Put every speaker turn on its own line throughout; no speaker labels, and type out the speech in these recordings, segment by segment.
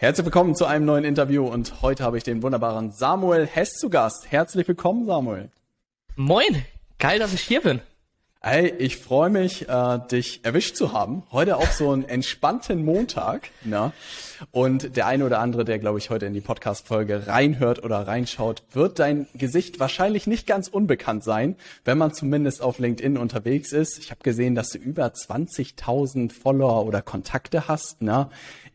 Herzlich willkommen zu einem neuen Interview und heute habe ich den wunderbaren Samuel Hess zu Gast. Herzlich willkommen, Samuel.
Moin, geil, dass ich hier bin.
Hey, ich freue mich, äh, dich erwischt zu haben. Heute auch so einen entspannten Montag. Na? Und der eine oder andere, der, glaube ich, heute in die Podcast-Folge reinhört oder reinschaut, wird dein Gesicht wahrscheinlich nicht ganz unbekannt sein, wenn man zumindest auf LinkedIn unterwegs ist. Ich habe gesehen, dass du über 20.000 Follower oder Kontakte hast. Na?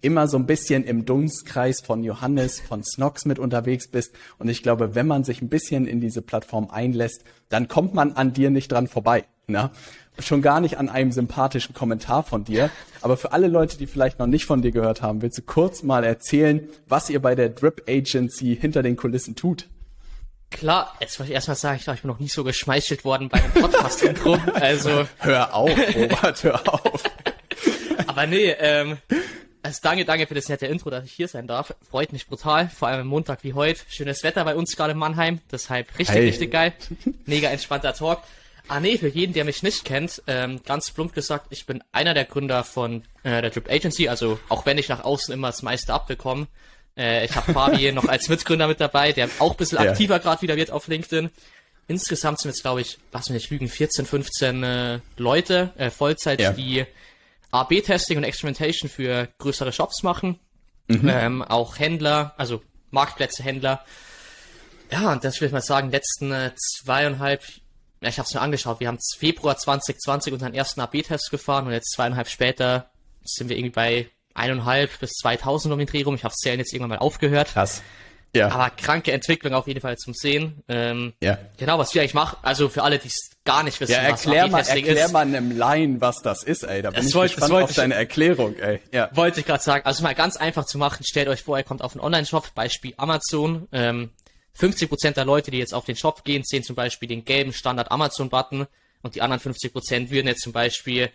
Immer so ein bisschen im Dunstkreis von Johannes, von Snox mit unterwegs bist. Und ich glaube, wenn man sich ein bisschen in diese Plattform einlässt, dann kommt man an dir nicht dran vorbei. Na? Schon gar nicht an einem sympathischen Kommentar von dir. Aber für alle Leute, die vielleicht noch nicht von dir gehört haben, willst du kurz mal erzählen, was ihr bei der Drip Agency hinter den Kulissen tut?
Klar, jetzt wollte ich erstmal sagen, ich glaube, ich bin noch nie so geschmeichelt worden bei einem Podcast-Intro. Also.
Hör auf, Robert, hör auf.
Aber nee, ähm, also danke, danke für das nette Intro, dass ich hier sein darf. Freut mich brutal, vor allem am Montag wie heute. Schönes Wetter bei uns gerade in Mannheim, deshalb richtig, hey. richtig geil. Mega entspannter Talk. Ah nee, für jeden, der mich nicht kennt, ähm, ganz plump gesagt, ich bin einer der Gründer von äh, der Drip Agency, also auch wenn ich nach außen immer das meiste abbekomme. Äh, ich habe Fabi noch als Mitgründer mit dabei, der auch ein bisschen aktiver ja. gerade wieder wird auf LinkedIn. Insgesamt sind jetzt, glaube ich, lass mich nicht lügen, 14, 15 äh, Leute, äh, Vollzeit, ja. die A-B-Testing und Experimentation für größere Shops machen. Mhm. Ähm, auch Händler, also Marktplätze, Händler. Ja, und das will ich mal sagen, letzten äh, zweieinhalb, ja, ich habe es mir angeschaut, wir haben Februar 2020 unseren ersten A-B-Test gefahren und jetzt zweieinhalb später sind wir irgendwie bei eineinhalb bis 2000 um den Dreh rum. Ich habe Zählen jetzt irgendwann mal aufgehört.
Krass.
Ja. Aber kranke Entwicklung auf jeden Fall zum Sehen. Ähm, ja. Genau, was wir eigentlich machen, also für alle, die es gar nicht wissen,
ja, erklär was mal, erklär ist. mal einem Laien, was das ist, ey. Da bin das ich gespannt auf deine Erklärung, ey.
Ja. Wollte ich gerade sagen. Also mal ganz einfach zu machen, stellt euch vor, ihr kommt auf einen Online-Shop, Beispiel Amazon. Ähm, 50% der Leute, die jetzt auf den Shop gehen, sehen zum Beispiel den gelben Standard Amazon-Button und die anderen 50% würden jetzt zum Beispiel,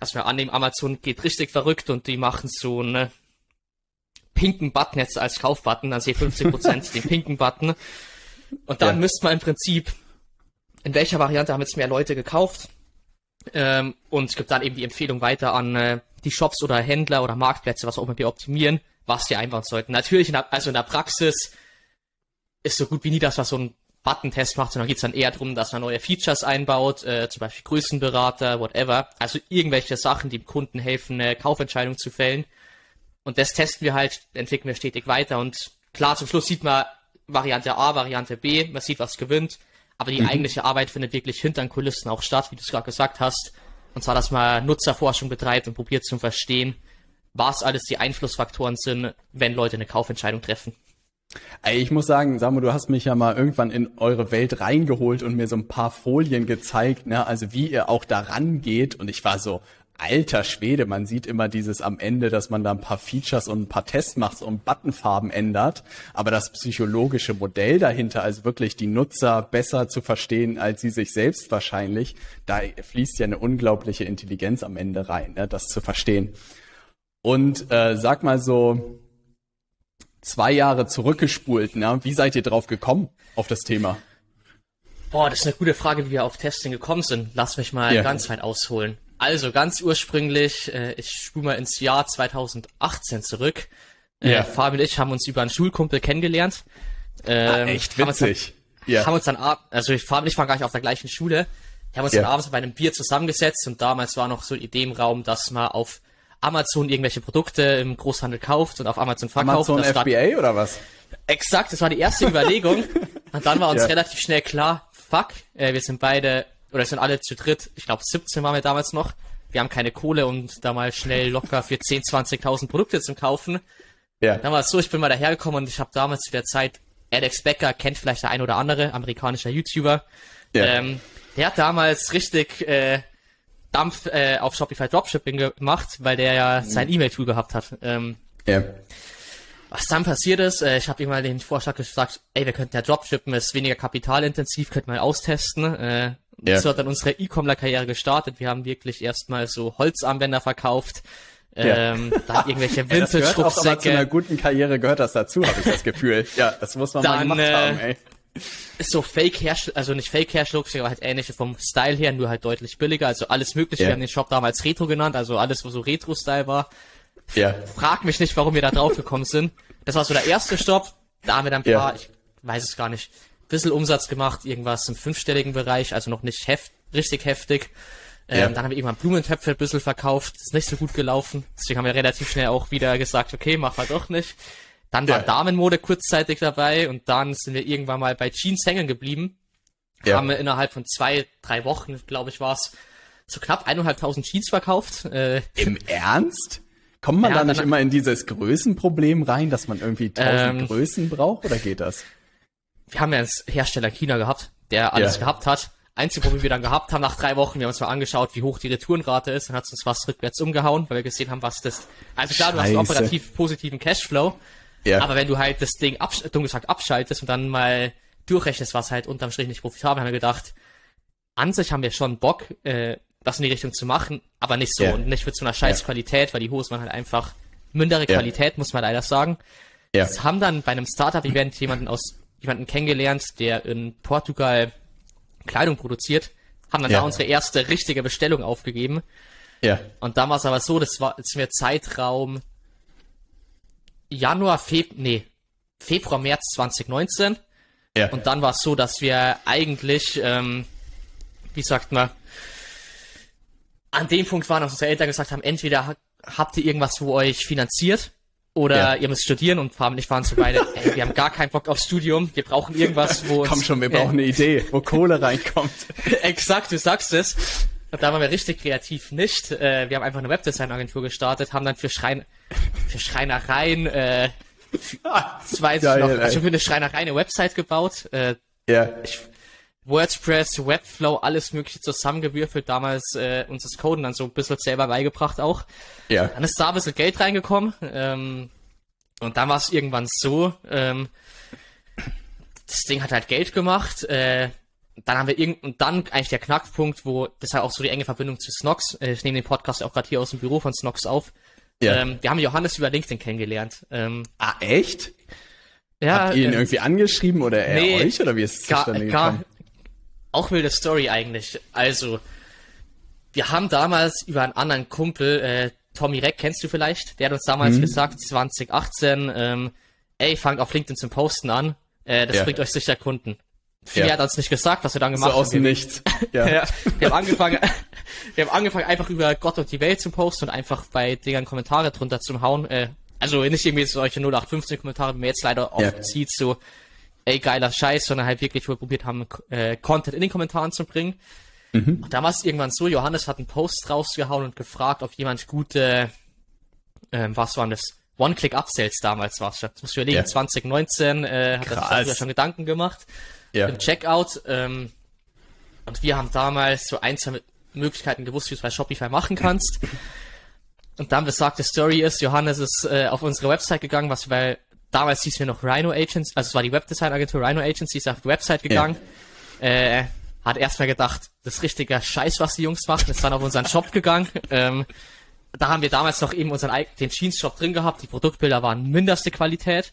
dass wir annehmen, Amazon geht richtig verrückt und die machen so eine pinken Button jetzt als Kaufbutton, dann sehe 50% den pinken Button. Und dann ja. müsste man im Prinzip, in welcher Variante haben jetzt mehr Leute gekauft? Ähm, und gibt dann eben die Empfehlung weiter an äh, die Shops oder Händler oder Marktplätze, was auch immer wir optimieren, was die einbauen sollten. Natürlich, in der, also in der Praxis ist so gut wie nie das, was so ein Button-Test macht, sondern geht es dann eher darum, dass man neue Features einbaut, äh, zum Beispiel Größenberater, whatever. Also irgendwelche Sachen, die dem Kunden helfen, eine Kaufentscheidung zu fällen. Und das testen wir halt, entwickeln wir stetig weiter. Und klar, zum Schluss sieht man Variante A, Variante B, man sieht, was gewinnt. Aber die mhm. eigentliche Arbeit findet wirklich hinter den Kulissen auch statt, wie du es gerade gesagt hast. Und zwar, dass man Nutzerforschung betreibt und probiert zu verstehen, was alles die Einflussfaktoren sind, wenn Leute eine Kaufentscheidung treffen.
Ey, ich muss sagen, Samu, du hast mich ja mal irgendwann in eure Welt reingeholt und mir so ein paar Folien gezeigt, ne, also wie ihr auch daran geht. Und ich war so, alter Schwede, man sieht immer dieses am Ende, dass man da ein paar Features und ein paar Tests macht und Buttonfarben ändert. Aber das psychologische Modell dahinter, also wirklich die Nutzer besser zu verstehen als sie sich selbst wahrscheinlich, da fließt ja eine unglaubliche Intelligenz am Ende rein, ne, das zu verstehen. Und äh, sag mal so, zwei Jahre zurückgespult, ne? wie seid ihr drauf gekommen auf das Thema?
Boah, das ist eine gute Frage, wie wir auf Testing gekommen sind. Lass mich mal ja. ganz weit ausholen. Also ganz ursprünglich, äh, ich spule mal ins Jahr 2018 zurück. Äh, ja. Fabi und ich haben uns über einen Schulkumpel kennengelernt.
Ähm, ah, echt witzig.
Haben, ja. haben uns dann, also Fabi und ich waren gar nicht auf der gleichen Schule. Wir haben uns ja. dann abends bei einem Bier zusammengesetzt und damals war noch so Idee im Raum, dass man auf Amazon irgendwelche Produkte im Großhandel kauft und auf Amazon verkauft.
Amazon FBA war, oder was?
Exakt, das war die erste Überlegung. Und dann war uns ja. relativ schnell klar, fuck, äh, wir sind beide oder sind alle zu dritt, ich glaube 17 waren wir damals noch. Wir haben keine Kohle, um da mal schnell locker für 10, 20.000 Produkte zu kaufen. Ja. Dann war es so, ich bin mal dahergekommen und ich habe damals zu der Zeit, Alex Becker kennt vielleicht der ein oder andere, amerikanischer YouTuber. Ja. Ähm, der hat damals richtig äh, Dampf äh, auf Shopify Dropshipping gemacht, weil der ja mhm. sein E-Mail-Tool gehabt hat. Ähm, ja. Was dann passiert ist, äh, ich habe ihm mal den Vorschlag gesagt, ey, wir könnten ja Dropshippen, ist weniger kapitalintensiv, könnten wir austesten. Äh, ja. So hat dann unsere E-Commerce-Karriere gestartet. Wir haben wirklich erstmal so Holzarmbänder verkauft. Ja. Ähm, dann irgendwelche Vintage-Rucksäcke.
Ja, zu einer guten Karriere gehört das dazu, habe ich das Gefühl. Ja, das muss man dann, mal gemacht äh, haben, ey.
Ist so Fake Hersteller, also nicht Fake Hersteller, aber halt ähnliche vom Style her, nur halt deutlich billiger. Also alles mögliche. Ja. Wir haben den Shop damals Retro genannt, also alles, wo so Retro-Style war.
Ja.
Frag mich nicht, warum wir da drauf gekommen sind. Das war so der erste Stopp. Da haben wir dann ein paar, ich weiß es gar nicht, bisschen Umsatz gemacht, irgendwas im fünfstelligen Bereich, also noch nicht heft, richtig heftig. Ähm,
Ja.
Dann haben wir irgendwann Blumentöpfe ein bisschen verkauft, ist nicht so gut gelaufen. Deswegen haben wir relativ schnell auch wieder gesagt, okay, machen wir doch nicht. Dann war
Ja.
Damenmode kurzzeitig dabei und dann sind wir irgendwann mal bei Jeans hängen geblieben.
Ja.
Haben wir innerhalb von zwei, drei Wochen, glaube ich, war's, so knapp eineinhalbtausend Jeans verkauft. Äh,
Im Ernst? Kommt man
Ja,
da nicht immer in dieses Größenproblem rein, dass man irgendwie tausend
Ähm.
Größen braucht oder geht das?
Wir haben ja einen Hersteller China gehabt, der alles
Ja.
gehabt hat. Einzige Problem, wir dann gehabt haben nach drei Wochen, wir haben uns mal angeschaut, wie hoch die Retourenrate ist, dann hat es uns was rückwärts umgehauen, weil wir gesehen haben, was das. Also klar, du hast einen
Scheiße.
operativ positiven Cashflow,
Ja.
aber wenn du halt das Ding absch dumm gesagt abschaltest und dann mal durchrechnest, was halt unterm Strich nicht profitabel, haben wir gedacht, an sich haben wir schon Bock, äh, das in die Richtung zu machen, aber nicht so
Ja.
und nicht mit so einer scheiß Qualität, weil die Hosen waren halt einfach mindere
Ja.
Qualität, muss man leider sagen.
ja.
Das haben dann bei einem Startup-Event jemanden aus jemanden kennengelernt, der in Portugal Kleidung produziert, haben dann
Ja.
da unsere erste richtige Bestellung aufgegeben.
Ja.
Und dann war es aber so, das war jetzt mir Zeitraum Januar, Feb nee, Februar, März 2019.
Ja.
Und dann war es so, dass wir eigentlich, ähm, wie sagt man, an dem Punkt waren, dass unsere Eltern gesagt haben, entweder ha- habt ihr irgendwas, wo euch finanziert, oder
Ja.
ihr müsst studieren und Farben nicht waren so beide, ey, wir haben gar keinen Bock aufs Studium, wir brauchen irgendwas, wo uns...
Komm schon, wir brauchen eine Idee, wo Kohle reinkommt.
Exakt, du sagst es. Und da waren wir richtig kreativ nicht. Äh, wir haben einfach eine Webdesign-Agentur gestartet, haben dann für, Schrein für Schreinereien, äh,
Geil,
ich noch, also für eine Schreinerei eine Website gebaut, äh,
Ja.
WordPress, Webflow, alles mögliche zusammengewürfelt, damals äh, uns das Coden dann so ein bisschen selber beigebracht auch.
Ja.
Dann ist da ein bisschen Geld reingekommen. Ähm, und dann war es irgendwann so, ähm, das Ding hat halt Geld gemacht. Äh, dann haben wir irgend und dann eigentlich der Knackpunkt, wo das halt auch so die enge Verbindung zu Snox. Äh, ich nehme den Podcast auch gerade hier aus dem Büro von Snox auf.
Ja.
Ähm, wir haben Johannes über LinkedIn kennengelernt. Ähm,
Ah, echt?
ja,
Habt ihr ihn
äh,
irgendwie angeschrieben oder er
nee,
euch oder wie ist es zustande
gar,
gekommen?
Auch wilde Story eigentlich. Also, wir haben damals über einen anderen Kumpel, äh, Tommy Reck, kennst du vielleicht? Der hat uns damals
Mhm.
gesagt, 2018, ähm, ey, fangt auf LinkedIn zum Posten an, äh, das
Ja.
bringt euch sicher Kunden. Viel
Ja.
hat uns nicht gesagt, was wir dann
So
gemacht
aus
haben.
dem
Wir-
Nichts. Ja.
ja, wir haben angefangen, wir haben angefangen einfach über Gott und die Welt zu posten und einfach bei Dingern Kommentare drunter zu hauen. Äh, also nicht irgendwie solche 0815 Kommentare, wie man jetzt leider oft
Ja.
sieht, so, ey, geiler Scheiß, sondern halt wirklich, wo wir probiert haben, äh, Content in den Kommentaren zu bringen. Und da war es irgendwann so, Johannes hat einen Post rausgehauen und gefragt, ob jemand gute, ähm, was waren das? One-Click-Upsells damals war es schon. Das musst du überlegen,
Ja.
2019 äh, hat er sich
Krass.
darüber schon Gedanken gemacht
Ja.
im Checkout. Ähm, und wir haben damals so ein, zwei Möglichkeiten gewusst, wie du es bei Shopify machen kannst. Und dann besagte Story ist, Johannes ist äh, auf unsere Website gegangen, was weil damals hieß wir noch Rhino Agents, also es war die Webdesign-Agentur Rhino Agency, ist auf die Website gegangen. Äh, hat erstmal gedacht, das ist richtiger Scheiß, was die Jungs machen, ist dann auf unseren Shop gegangen. Ähm, da haben wir damals noch eben unseren den Jeans-Shop drin gehabt, die Produktbilder waren minderste Qualität.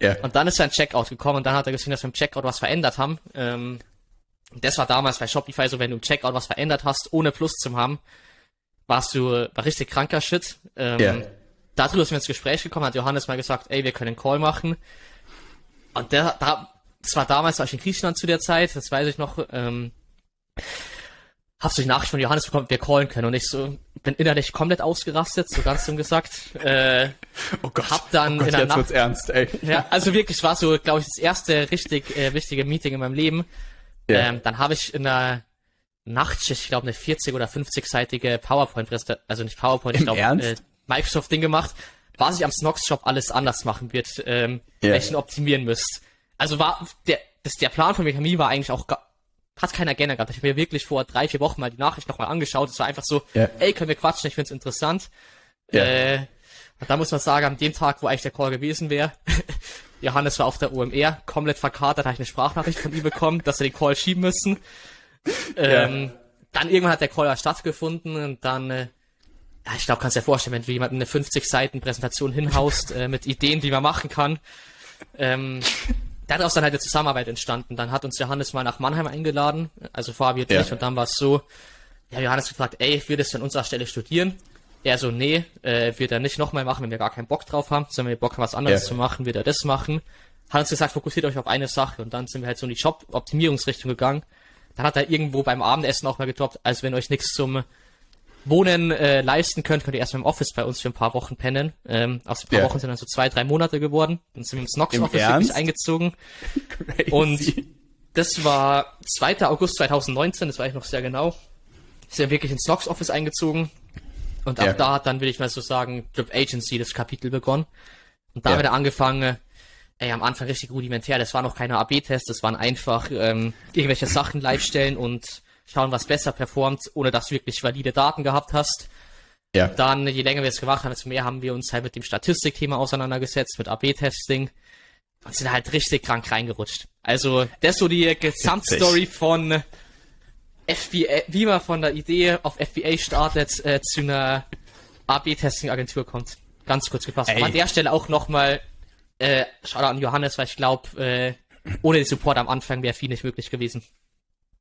Ja.
Und dann ist er ein Checkout gekommen und dann hat er gesehen, dass wir im Checkout was verändert haben. Ähm, und das war damals bei Shopify so, wenn du im Checkout was verändert hast, ohne Plus zu haben, warst du, war richtig kranker Shit. Ähm,
Ja.
Darüber sind wir ins Gespräch gekommen, hat Johannes mal gesagt, ey, wir können einen Call machen. Und der, da, das war damals, war ich in Griechenland zu der Zeit, das weiß ich noch, ähm, hab so die Nachricht von Johannes bekommen, wir callen können. Und ich so, bin innerlich komplett ausgerastet, so ganz dumm gesagt. Äh,
Oh Gott.
hab dann
oh Gott,
in der
jetzt
Nacht-
wird's ernst, ey.
ja, also wirklich, war so, glaube ich, das erste richtig äh, wichtige Meeting in meinem Leben.
Ja.
Ähm, dann habe ich in der Nachtschicht, ich glaube, eine 40 oder 50-seitige PowerPoint, also nicht PowerPoint, ich glaube, äh, Microsoft-Ding gemacht, was ich am Snox-Shop alles anders machen wird, ähm,
Ja.
welchen optimieren müsst. Also war der, das, der Plan von Mikami war eigentlich auch hat keiner gerne gehabt. Ich habe mir wirklich vor drei, vier Wochen mal die Nachricht nochmal angeschaut. Es war einfach so,
Ja.
ey, können wir quatschen, ich find's interessant.
Ja.
Äh, da muss man sagen, an dem Tag, wo eigentlich der Call gewesen wäre, Johannes war auf der OMR, komplett verkatert, habe ich eine Sprachnachricht von ihm bekommen, dass wir den Call schieben müssen. Ähm, Dann irgendwann hat der Call ja stattgefunden und dann, äh, ja, ich glaube, kannst dir vorstellen, wenn du jemanden eine 50 Seiten Präsentation hinhaust äh, mit Ideen, die man machen kann. Ähm, daraus dann halt eine Zusammenarbeit entstanden. Dann hat uns Johannes mal nach Mannheim eingeladen, also Fabi und
Ja.
ich, und dann war es so, ja, Johannes gefragt, ey, würdest du an unserer Stelle studieren? Er so, nee, äh, wird er nicht nochmal machen, wenn wir gar keinen Bock drauf haben, sondern wenn wir Bock haben, was anderes
Ja.
zu machen, wird er das machen. Hat uns gesagt, fokussiert euch auf eine Sache und dann sind wir halt so in die Job-Optimierungsrichtung gegangen. Dann hat er irgendwo beim Abendessen auch mal gedroppt, also wenn euch nichts zum Wohnen äh, leisten könnt, könnt ihr erstmal im Office bei uns für ein paar Wochen pennen. Ähm, aus ein paar
Ja.
Wochen sind dann so zwei, drei Monate geworden. Dann sind wir ins Nox
Im
Office
Ernst?
wirklich eingezogen.
Crazy.
Und das war 2. August 2019, das weiß ich noch sehr genau. Ist ja wirklich ins Nox Office eingezogen. Und ab
Ja.
da hat dann, will ich mal so sagen, Drip Agency das Kapitel begonnen. Und da
Ja.
dann angefangen, ey, am Anfang richtig rudimentär, das waren noch keine AB-Tests, das waren einfach ähm, irgendwelche Sachen live stellen und schauen, was besser performt, ohne dass du wirklich valide Daten gehabt hast.
Ja.
Dann, je länger wir es gemacht haben, desto mehr haben wir uns halt mit dem Statistikthema auseinandergesetzt, mit AB-Testing und sind halt richtig krank reingerutscht. Also, das ist so die Gesamtstory von FBA, wie man von der Idee auf FBA startet, äh, zu einer AB-Testing-Agentur kommt. Ganz kurz gefasst.
Ey.
Aber an der Stelle auch nochmal, äh, Shoutout an Johannes, weil ich glaube, äh, ohne den Support am Anfang wäre viel nicht möglich gewesen.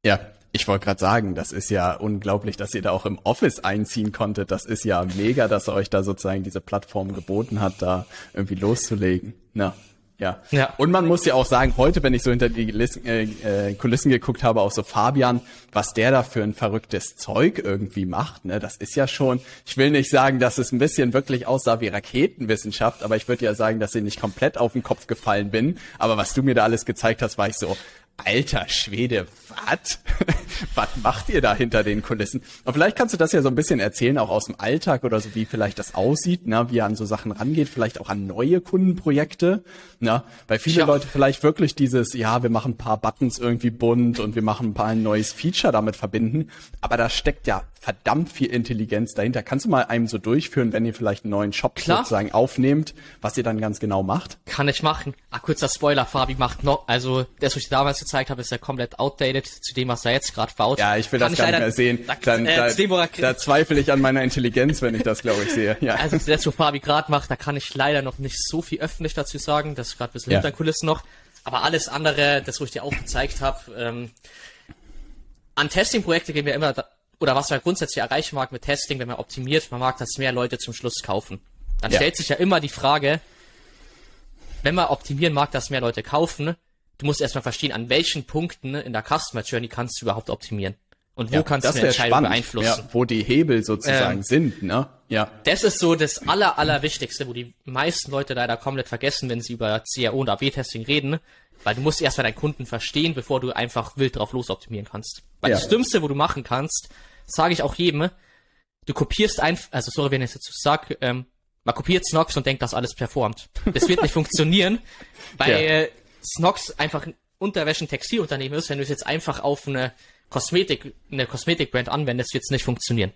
Ja, ich wollte gerade sagen, das ist ja unglaublich, dass ihr da auch im Office einziehen konntet. Das ist ja mega, dass er euch da sozusagen diese Plattform geboten hat, da irgendwie loszulegen. Na, ja.
Ja.
Und man muss ja auch sagen, heute, wenn ich so hinter die Kulissen, äh, äh, Kulissen geguckt habe, auch so Fabian, was der da für ein verrücktes Zeug irgendwie macht, ne, das ist ja schon, ich will nicht sagen, dass es ein bisschen wirklich aussah wie Raketenwissenschaft, aber ich würde ja sagen, dass ich nicht komplett auf den Kopf gefallen bin. Aber was du mir da alles gezeigt hast, war ich so, Alter Schwede, was? was macht ihr da hinter den Kulissen? Und vielleicht kannst du das ja so ein bisschen erzählen, auch aus dem Alltag oder so, wie vielleicht das aussieht, ne? wie er an so Sachen rangeht, vielleicht auch an neue Kundenprojekte, ne? weil viele
Ja.
Leute vielleicht wirklich dieses, ja, wir machen ein paar Buttons irgendwie bunt und wir machen ein paar ein neues Feature damit verbinden, aber da steckt ja verdammt viel Intelligenz dahinter. Kannst du mal einem so durchführen, wenn ihr vielleicht einen neuen Shop
Klar.
sozusagen aufnehmt, was ihr dann ganz genau macht?
Kann ich machen. Ah, kurzer Spoiler, Fabi macht noch, also was ich dir damals gezeigt habe, ist ja komplett outdated zu dem, was er jetzt gerade baut.
Ja, ich will
Kann
das gar nicht mehr sehen.
Da,
Dann,
äh,
da, da zweifle ich an meiner Intelligenz, wenn ich das, glaube ich, sehe. Ja.
also das, was Fabi gerade macht, da kann ich leider noch nicht so viel öffentlich dazu sagen. Das ist gerade ein bisschen
Ja.
hinter Kulissen noch. Aber alles andere, das, wo ich dir auch gezeigt habe, ähm, an Testing-Projekte gehen wir immer, da, oder was man grundsätzlich erreichen mag mit Testing, wenn man optimiert, man mag, dass mehr Leute zum Schluss kaufen. Dann
Ja.
stellt sich ja immer die Frage, wenn man optimieren mag, dass mehr Leute kaufen, du musst erstmal verstehen, an welchen Punkten in der Customer Journey kannst du überhaupt optimieren. Und wo
Ja,
kannst
das
du eine Entscheidung
spannend,
beeinflussen.
Ja, wo die Hebel sozusagen
Ähm,
sind, ne? Ja.
Das ist so das aller, allerwichtigste, wo die meisten Leute leider komplett vergessen, wenn sie über CRO und AB-Testing reden, weil du musst erstmal deinen Kunden verstehen, bevor du einfach wild drauf losoptimieren kannst. Weil
Ja.
das Dümmste, wo du machen kannst, sage ich auch jedem, du kopierst einfach, also sorry, wenn ich es jetzt so sag, ähm, man kopiert Snox und denkt, dass alles performt. Das wird nicht funktionieren, weil
Ja.
Snox einfach ein Unterwäschen-Textilunternehmen ist. Wenn du es jetzt einfach auf eine Kosmetik, eine Kosmetikbrand anwendest, wird es nicht funktionieren.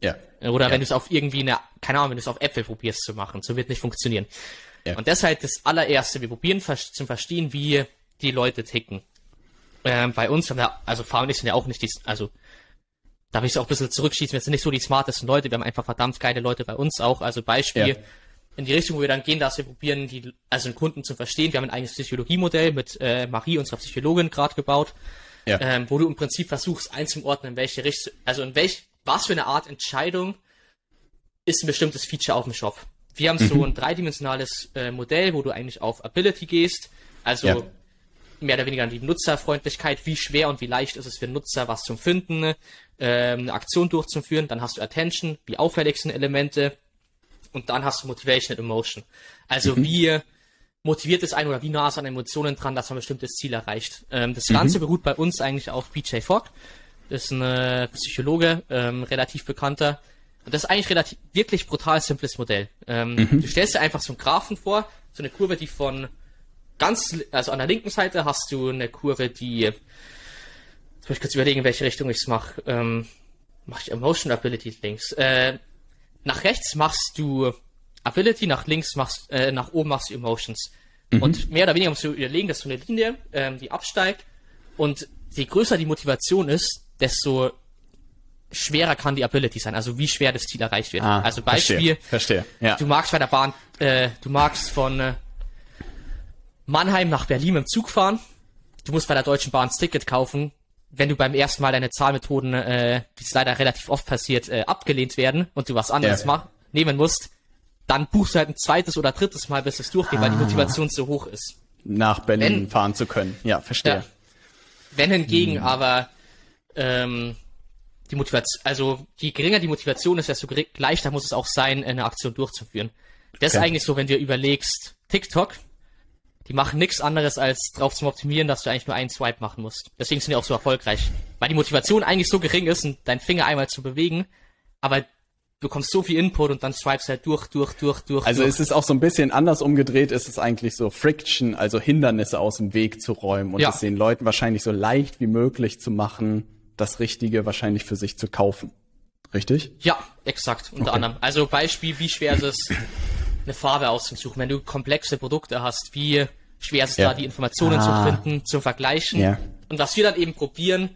Ja.
Oder
Ja.
wenn du es auf irgendwie eine, keine Ahnung, wenn du es auf Äpfel probierst zu machen, so wird nicht funktionieren.
Ja.
Und deshalb das allererste, wir probieren zum Verstehen, wie die Leute ticken. Ähm, bei uns haben wir, also und ich sind ja auch nicht die, also da will ich es auch ein bisschen zurückschießen, wir sind nicht so die smartesten Leute, wir haben einfach verdammt geile Leute bei uns auch. Also Beispiel,
Ja.
In die Richtung, wo wir dann gehen, dass wir probieren, die, also den Kunden zu verstehen. Wir haben ein eigenes Psychologiemodell mit äh, Marie, unserer Psychologin, gerade gebaut
Ja.
ähm, wo du im Prinzip versuchst einzuordnen, in welche Richtung, also in welch, was für eine Art Entscheidung ist ein bestimmtes Feature auf dem Shop. Wir haben
Mhm.
so ein dreidimensionales äh, Modell, wo du eigentlich auf Ability gehst, also
Ja.
mehr oder weniger an die Nutzerfreundlichkeit, wie schwer und wie leicht ist es für Nutzer, was zum Finden, ähm, eine Aktion durchzuführen. Dann hast du Attention, wie auffällig sind Elemente und dann hast du Motivation und Emotion. Also
Mhm.
wie motiviert es einen oder wie nah ist an Emotionen dran, dass man ein bestimmtes Ziel erreicht. Ähm, das
Mhm.
Ganze beruht bei uns eigentlich auf BJ Fogg. Das ist ein äh, Psychologe, ähm, relativ bekannter. Und das ist eigentlich relativ, wirklich brutal simples Modell. Ähm,
Mhm.
Du stellst dir einfach so einen Graphen vor, so eine Kurve, die von ganz, also an der linken Seite hast du eine Kurve, die, jetzt muss ich kurz überlegen, in welche Richtung ich es mache. Ähm, mach ich Emotion Ability links. Äh, nach rechts machst du Ability, nach links machst, äh, nach oben machst du Emotions. Und mehr oder weniger musst du überlegen, dass so eine Linie, ähm, die absteigt. Und je größer die Motivation ist, desto schwerer kann die Ability sein. Also wie schwer das Ziel erreicht wird.
Ah,
also Beispiel,
Verstehe. verstehe. Ja.
du magst bei der Bahn, äh, du magst von äh, Mannheim nach Berlin im Zug fahren. Du musst bei der Deutschen Bahn das Ticket kaufen. Wenn du beim ersten Mal deine Zahlmethoden, äh, wie es leider relativ oft passiert, äh, abgelehnt werden und du was anderes
Ja.
mach, nehmen musst, dann buchst du halt ein zweites oder drittes Mal, bis es durchgeht, weil die Motivation zu hoch ist.
Nach Berlin
Wenn-
fahren zu können. Ja, verstehe.
Ja. Wenn hingegen
Hm.
aber ähm, die Motivation, also je geringer die Motivation ist, desto leichter muss es auch sein, eine Aktion durchzuführen. Das ist
Okay.
eigentlich so, wenn du überlegst, TikTok, die machen nichts anderes als drauf zum Optimieren, dass du eigentlich nur einen Swipe machen musst. Deswegen sind die auch so erfolgreich. Weil die Motivation eigentlich so gering ist, deinen Finger einmal zu bewegen, aber du bekommst so viel Input und dann swipes halt durch, durch, durch, durch.
Also
durch.
es ist auch so ein bisschen anders umgedreht, ist es eigentlich so Friction, also Hindernisse aus dem Weg zu räumen und
Ja.
es den Leuten wahrscheinlich so leicht wie möglich zu machen, das Richtige wahrscheinlich für sich zu kaufen. Richtig?
Ja, exakt, unter
Okay.
anderem. Also Beispiel, wie schwer ist es, eine Farbe auszusuchen, wenn du komplexe Produkte hast, wie schwer ist es
Ja.
da, die Informationen
Ah.
zu finden, zu vergleichen.
Ja.
Und was wir dann eben probieren,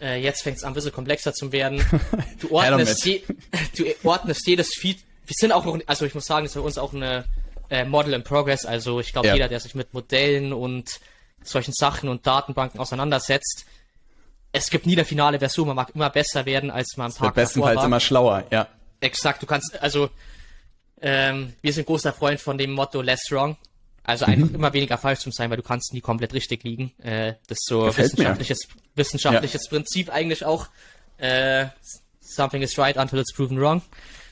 äh, jetzt fängt es an, ein bisschen komplexer zu werden. Du ordnest, je, du ordnest jedes Feed. Wir sind auch noch, also ich muss sagen, das ist bei uns auch eine äh, Model in Progress. Also ich glaube,
Ja.
jeder, der sich mit Modellen und solchen Sachen und Datenbanken auseinandersetzt, es gibt nie eine finale Version, man mag immer besser werden, als man am
Wird
Tag davor
bestenfalls
war.
immer schlauer, ja.
Exakt, du kannst, also ähm, wir sind großer Freund von dem Motto less wrong. Also einfach
Mhm.
immer weniger falsch zu sein, weil du kannst nie komplett richtig liegen. Äh, das ist so
Gefällt mir.
wissenschaftliches, wissenschaftliches Prinzip eigentlich auch. Äh, something is right until it's proven wrong.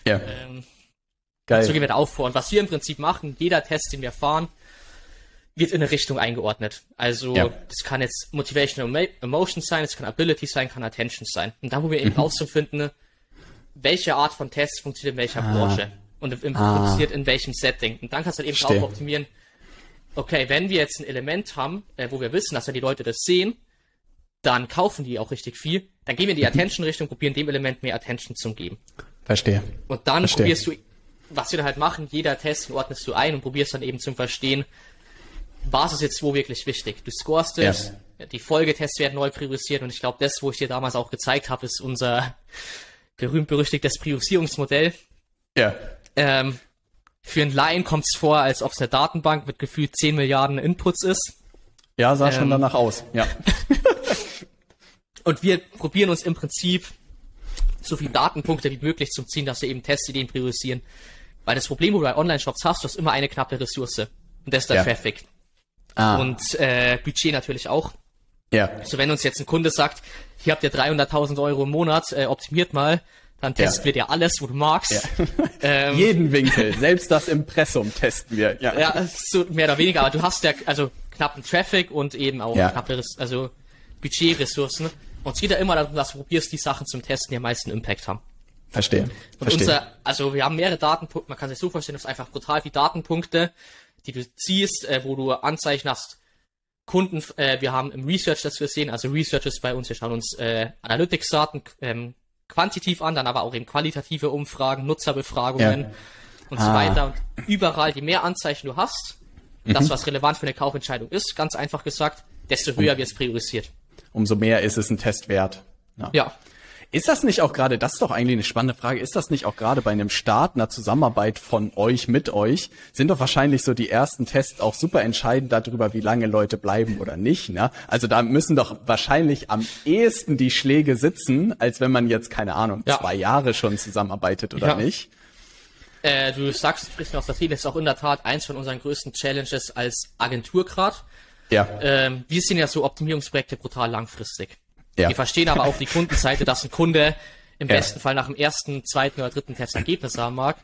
Ja,
Ähm,
geil.
so gehen wir da auch vor. Und was wir im Prinzip machen, jeder Test, den wir fahren, wird in eine Richtung eingeordnet. Also
Ja.
das kann jetzt Motivational Emo- Emotion sein, es kann Ability sein, kann Attention sein. Und da, wo wir
Mhm.
eben rauszufinden, welche Art von Tests funktioniert in welcher
Ah.
Branche und im, funktioniert in welchem Setting. Und dann kannst du halt eben
Verstehe.
drauf optimieren, okay, wenn wir jetzt ein Element haben, äh, wo wir wissen, dass ja die Leute das sehen, dann kaufen die auch richtig viel. Dann gehen wir in
Mhm.
die Attention-Richtung, probieren dem Element mehr Attention zu geben.
Verstehe.
Und dann
Verstehe.
probierst du, was wir dann halt machen, jeder Test ordnest du ein und probierst dann eben zu verstehen, was ist jetzt wo wirklich wichtig. Du scorest es, die Folgetests werden neu priorisiert und ich glaube, das, wo ich dir damals auch gezeigt habe, ist unser berühmt-berüchtigtes Priorisierungsmodell.
Ja.
Ähm, für einen Laien kommt es vor, als ob es eine Datenbank mit gefühlt 10 Milliarden Inputs ist.
Ja, sah schon
Ähm.
danach aus. Ja.
Und wir probieren uns im Prinzip so viele Datenpunkte wie möglich zum Ziehen, dass wir eben Testideen priorisieren. Weil das Problem, wo du bei Online-Shops hast, du hast immer eine knappe Ressource. Und das ist der
Ja.
Traffic.
Ah,
Und äh, Budget natürlich auch.
ja.
So wenn uns jetzt ein Kunde sagt, hier habt ihr 300.000 Euro im Monat, äh, optimiert mal, dann testen
Ja.
wir dir alles, wo du magst. Ähm,
Jeden Winkel, selbst das Impressum testen wir. Ja.
ja, so mehr oder weniger, aber du hast ja also knappen Traffic und eben auch
Ja.
knappe also Budgetressourcen. Und es geht ja immer darum, dass du probierst, die Sachen zum Testen, die am meisten Impact haben.
Verstehe.
Und
Verstehe.
unser, also wir haben mehrere Datenpunkte, man kann sich so vorstellen, das ist einfach brutal viele Datenpunkte, die du ziehst, äh, wo du Anzeichen hast, Kunden, äh, wir haben im Research, das wir sehen, also Research ist bei uns, wir schauen uns äh, Analytics-Daten ähm, quantitativ an, dann aber auch eben qualitative Umfragen, Nutzerbefragungen
Ja.
und so
Ah.
weiter. Und überall, je mehr Anzeichen du hast,
Mhm.
das, was relevant für eine Kaufentscheidung ist, ganz einfach gesagt, desto höher wird es priorisiert.
Umso mehr ist es ein Test wert. Ja.
Ja.
Ist das nicht auch gerade, das ist doch eigentlich eine spannende Frage, ist das nicht auch gerade bei einem Start, einer Zusammenarbeit von euch mit euch, sind doch wahrscheinlich so die ersten Tests auch super entscheidend darüber, wie lange Leute bleiben oder nicht, ne? Also da müssen doch wahrscheinlich am ehesten die Schläge sitzen, als wenn man jetzt, keine Ahnung,
Ja.
zwei Jahre schon zusammenarbeitet oder
Ja.
nicht.
Äh, du sagst, du sprichst mir aus der Seele, das ist auch in der Tat eins von unseren größten Challenges als Agentur gerade.
Ja,
Ähm, wir sind ja so Optimierungsprojekte brutal langfristig.
Ja,
Wir verstehen aber auch die Kundenseite, dass ein Kunde im
Ja.
besten Fall nach dem ersten, zweiten oder dritten Test Ergebnisse haben mag.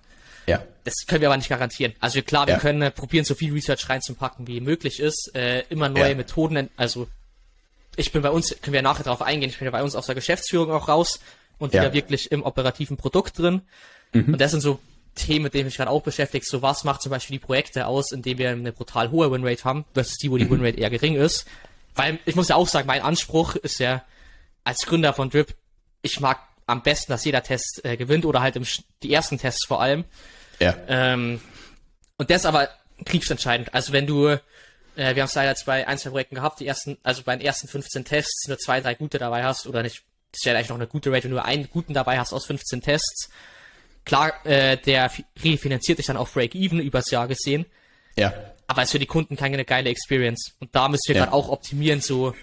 ja,
Das können wir aber nicht garantieren. Also klar, wir
Ja.
können äh, probieren, so viel Research reinzupacken, wie möglich ist. Äh, immer neue
Ja.
Methoden. Also ich bin bei uns, können wir nachher darauf eingehen, ich bin ja bei uns aus der Geschäftsführung auch raus und
Ja.
wieder wirklich im operativen Produkt drin. Und das sind so Themen, mit denen ich mich gerade auch beschäftige. So was macht zum Beispiel die Projekte aus, indem wir eine brutal hohe Winrate haben, versus die, wo die Winrate eher gering ist. Weil ich muss ja auch sagen, mein Anspruch ist ja als Gründer von Drip, ich mag am besten, dass jeder Test äh, gewinnt oder halt im, die ersten Tests vor allem.
ja,
Ähm, und das ist aber kriegsentscheidend. Also wenn du, äh, wir haben es leider bei ein, zwei Projekten gehabt, die ersten, also bei den ersten 15 Tests nur zwei, drei gute dabei hast oder nicht, das wäre eigentlich noch eine gute Rate, wenn du nur einen guten dabei hast aus 15 Tests. Klar, äh, der fi- refinanziert dich dann auf Break-Even übers Jahr gesehen,
ja,
aber ist für die Kunden keine geile Experience. Und da müssen wir
Ja.
gerade auch optimieren, so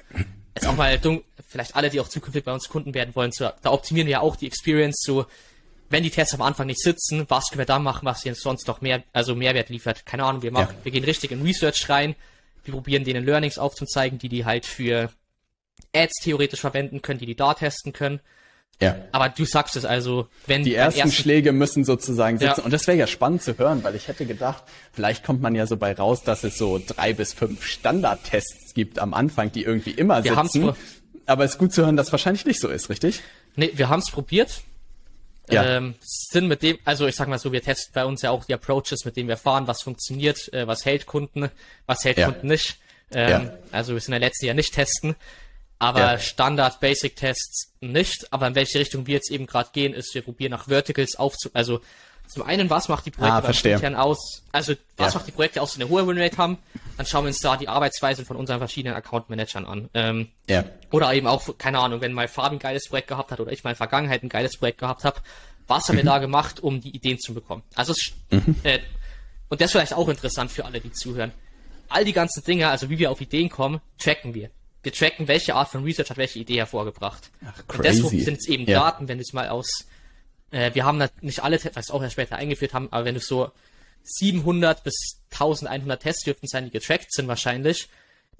jetzt auch mal dumm, vielleicht alle, die auch zukünftig bei uns Kunden werden wollen, so, da optimieren wir ja auch die Experience so, wenn die Tests am Anfang nicht sitzen, was können wir da machen, was uns sonst noch mehr, also Mehrwert liefert. Keine Ahnung, wir machen, ja. wir gehen richtig in Research rein, wir probieren denen Learnings aufzuzeigen, die die halt für Ads theoretisch verwenden können, die die da testen können. Ja. Aber du sagst es also, wenn
die ersten, ersten Schläge müssen sozusagen sitzen. Ja. Und das wäre ja spannend zu hören, weil ich hätte gedacht, vielleicht kommt man ja so bei raus, dass es so drei bis fünf Standardtests gibt am Anfang, die irgendwie immer wir sitzen. Aber es ist gut zu hören, dass wahrscheinlich nicht so ist, richtig?
Nee, wir haben es probiert. Ja. Ähm, sind mit dem, also ich sag mal so, wir testen bei uns ja auch die Approaches, mit denen wir fahren, was funktioniert, äh, was hält Kunden, was hält ja. Kunden nicht. Ähm, ja. Also wir sind ja letztes Jahr nicht testen. Aber ja. Standard Basic Tests nicht. Aber in welche Richtung wir jetzt eben gerade gehen, ist, wir probieren nach Verticals aufzu, also zum einen, was macht die Projekte
ah,
aus? Also, was ja. macht die Projekte aus, die eine hohe Winrate haben? Dann schauen wir uns da die Arbeitsweise von unseren verschiedenen Account Managern an. Ähm, ja. Oder eben auch, keine Ahnung, wenn mal Fabi ein geiles Projekt gehabt hat oder ich mal in der Vergangenheit ein geiles Projekt gehabt habe, was haben wir da gemacht, um die Ideen zu bekommen? Also, mhm. äh, und das ist vielleicht auch interessant für alle, die zuhören. All die ganzen Dinge, also wie wir auf Ideen kommen, tracken wir wir tracken, welche Art von Research hat welche Idee hervorgebracht. Ach, crazy. Und deswegen sind es eben ja. Daten, wenn du es mal aus, äh, wir haben nicht alle, was auch erst später eingeführt haben, aber wenn du so 700 bis 1100 Tests dürften sein, die getrackt sind wahrscheinlich,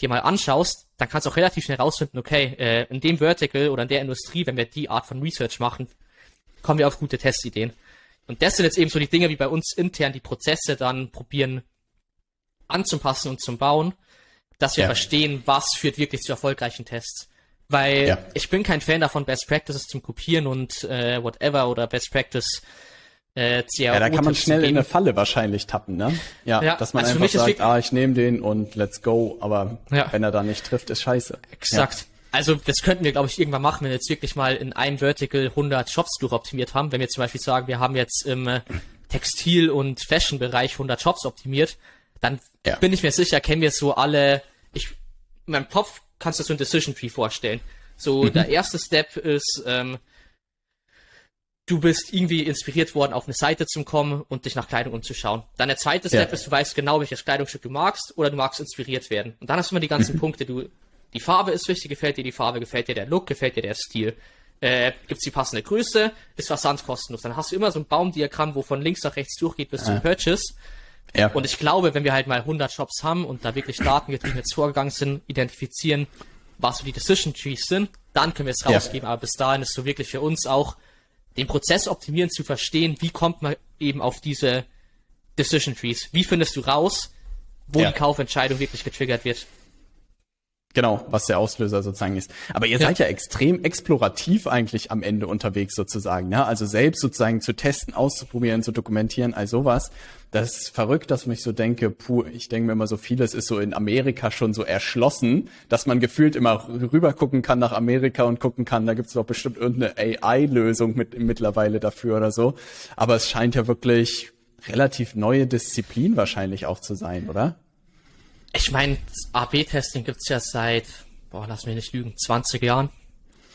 dir mal anschaust, dann kannst du auch relativ schnell rausfinden, okay, äh, in dem Vertical oder in der Industrie, wenn wir die Art von Research machen, kommen wir auf gute Testideen. Und das sind jetzt eben so die Dinge, wie bei uns intern die Prozesse dann probieren anzupassen und zum Bauen dass wir ja. verstehen, was führt wirklich zu erfolgreichen Tests. Weil ja. ich bin kein Fan davon, Best Practices zum Kopieren und äh, whatever oder Best Practice
äh, Ja, da kann man schnell in eine Falle wahrscheinlich tappen, ne? Ja, ja dass man also einfach sagt, ah, ich nehme den und let's go, aber ja. wenn er da nicht trifft, ist scheiße.
Exakt. Also das könnten wir, glaube ich, irgendwann machen, wenn wir jetzt wirklich mal in einem Vertical 100 Shops durchoptimiert haben. Wenn wir zum Beispiel sagen, wir haben jetzt im äh, Textil- und Fashion-Bereich 100 Shops optimiert, dann ja. bin ich mir sicher, kennen wir so alle ich, in meinem Kopf kannst du so ein Decision Tree vorstellen. So, mhm. der erste Step ist, ähm, du bist irgendwie inspiriert worden, auf eine Seite zu kommen und dich nach Kleidung umzuschauen. Dann der zweite Step ja. ist, du weißt genau, welches Kleidungsstück du magst oder du magst inspiriert werden. Und dann hast du immer die ganzen mhm. Punkte. Du, die Farbe ist wichtig, gefällt dir die Farbe, gefällt dir der Look, gefällt dir der Stil. Äh, gibt's die passende Größe, ist Versand kostenlos. Dann hast du immer so ein Baumdiagramm, wo von links nach rechts durchgeht bis ah. zum Purchase. Ja. Und ich glaube, wenn wir halt mal 100 Shops haben und da wirklich datengetrieben jetzt vorgegangen sind, identifizieren, was so die Decision Trees sind, dann können wir es rausgeben. Ja. Aber bis dahin ist so wirklich für uns auch, den Prozess optimieren zu verstehen, wie kommt man eben auf diese Decision Trees? Wie findest du raus, wo ja. die Kaufentscheidung wirklich getriggert wird?
Genau, was der Auslöser sozusagen ist. Aber ihr ja. seid ja extrem explorativ eigentlich am Ende unterwegs sozusagen, ne? Also selbst sozusagen zu testen, auszuprobieren, zu dokumentieren, all sowas. Das ist verrückt, dass ich so denke, puh, ich denke mir immer so vieles ist so in Amerika schon so erschlossen, dass man gefühlt immer rüber gucken kann nach Amerika und gucken kann, da gibt's doch bestimmt irgendeine AI-Lösung mit mittlerweile dafür oder so. Aber es scheint ja wirklich relativ neue Disziplin wahrscheinlich auch zu sein, oder?
Ich meine, AB-Testing gibt's ja seit, boah, lass mich nicht lügen, 20 Jahren.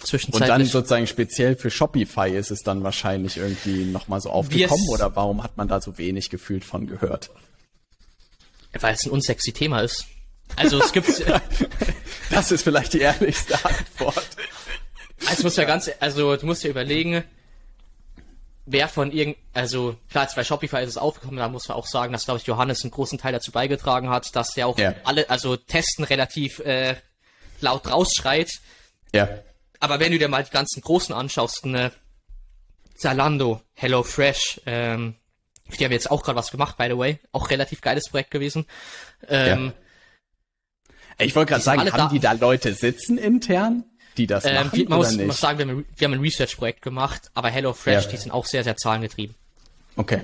Zwischenzeitlich. Und dann sozusagen speziell für Shopify ist es dann wahrscheinlich irgendwie nochmal so aufgekommen oder warum hat man da so wenig gefühlt von gehört?
Weil es ein unsexy Thema ist. Also es gibt.
das ist vielleicht die ehrlichste Antwort.
Also muss ja ganz, also du musst ja überlegen, wer von irgend, also klar, jetzt bei Shopify ist es aufgekommen, da muss man auch sagen, dass glaube ich Johannes einen großen Teil dazu beigetragen hat, dass der auch ja. alle, also Testen relativ äh, laut rausschreit. Ja. Aber wenn du dir mal die ganzen großen anschaust, ne, Zalando, HelloFresh, ähm, die haben jetzt auch gerade was gemacht, by the way, auch relativ geiles Projekt gewesen. Ähm,
ja. Ich wollte gerade sagen, haben da die da Leute sitzen intern? Die das ähm, machen?
Man muss, muss, sagen, wir haben, wir haben ein Research-Projekt gemacht, aber HelloFresh, ja. die sind auch sehr, sehr zahlengetrieben.
Okay.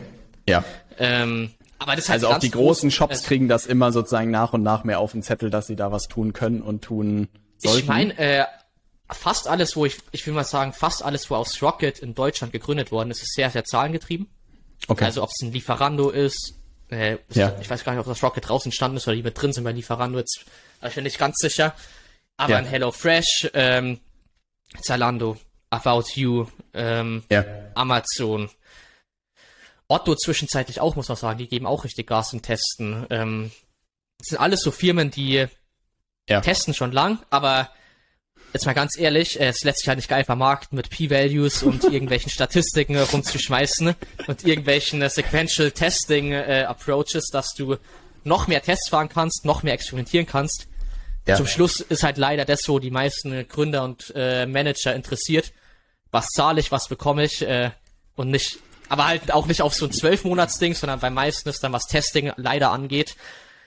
Ja.
Ähm, aber das
also auch die großen groß, Shops äh, kriegen das immer sozusagen nach und nach mehr auf den Zettel, dass sie da was tun können und tun sollten.
Ich meine, äh, fast alles, wo ich, ich will mal sagen, fast alles, wo aus Rocket in Deutschland gegründet worden ist, ist sehr, sehr zahlengetrieben. Okay. Also ob es ein Lieferando ist, äh, ja. ich weiß gar nicht, ob das Rocket draußen entstanden ist oder die mit drin sind bei Lieferando jetzt, ich bin nicht ganz sicher. Aber ja. ein HelloFresh, ähm, Zalando, About You, ähm, ja. Amazon, Otto zwischenzeitlich auch, muss man sagen, die geben auch richtig Gas im Testen. Ähm, das sind alles so Firmen, die ja. testen schon lang, aber jetzt mal ganz ehrlich, es lässt sich halt nicht geil vermarkten mit P-Values und irgendwelchen Statistiken rumzuschmeißen und irgendwelchen äh, Sequential Testing äh, Approaches, dass du noch mehr Tests fahren kannst, noch mehr experimentieren kannst. Ja. Zum Schluss ist halt leider das, wo die meisten Gründer und äh, Manager interessiert. Was zahle ich, was bekomme ich äh, und nicht, aber halt auch nicht auf so ein Zwölf-Monats-Ding, sondern beim meisten ist dann, was Testing leider angeht,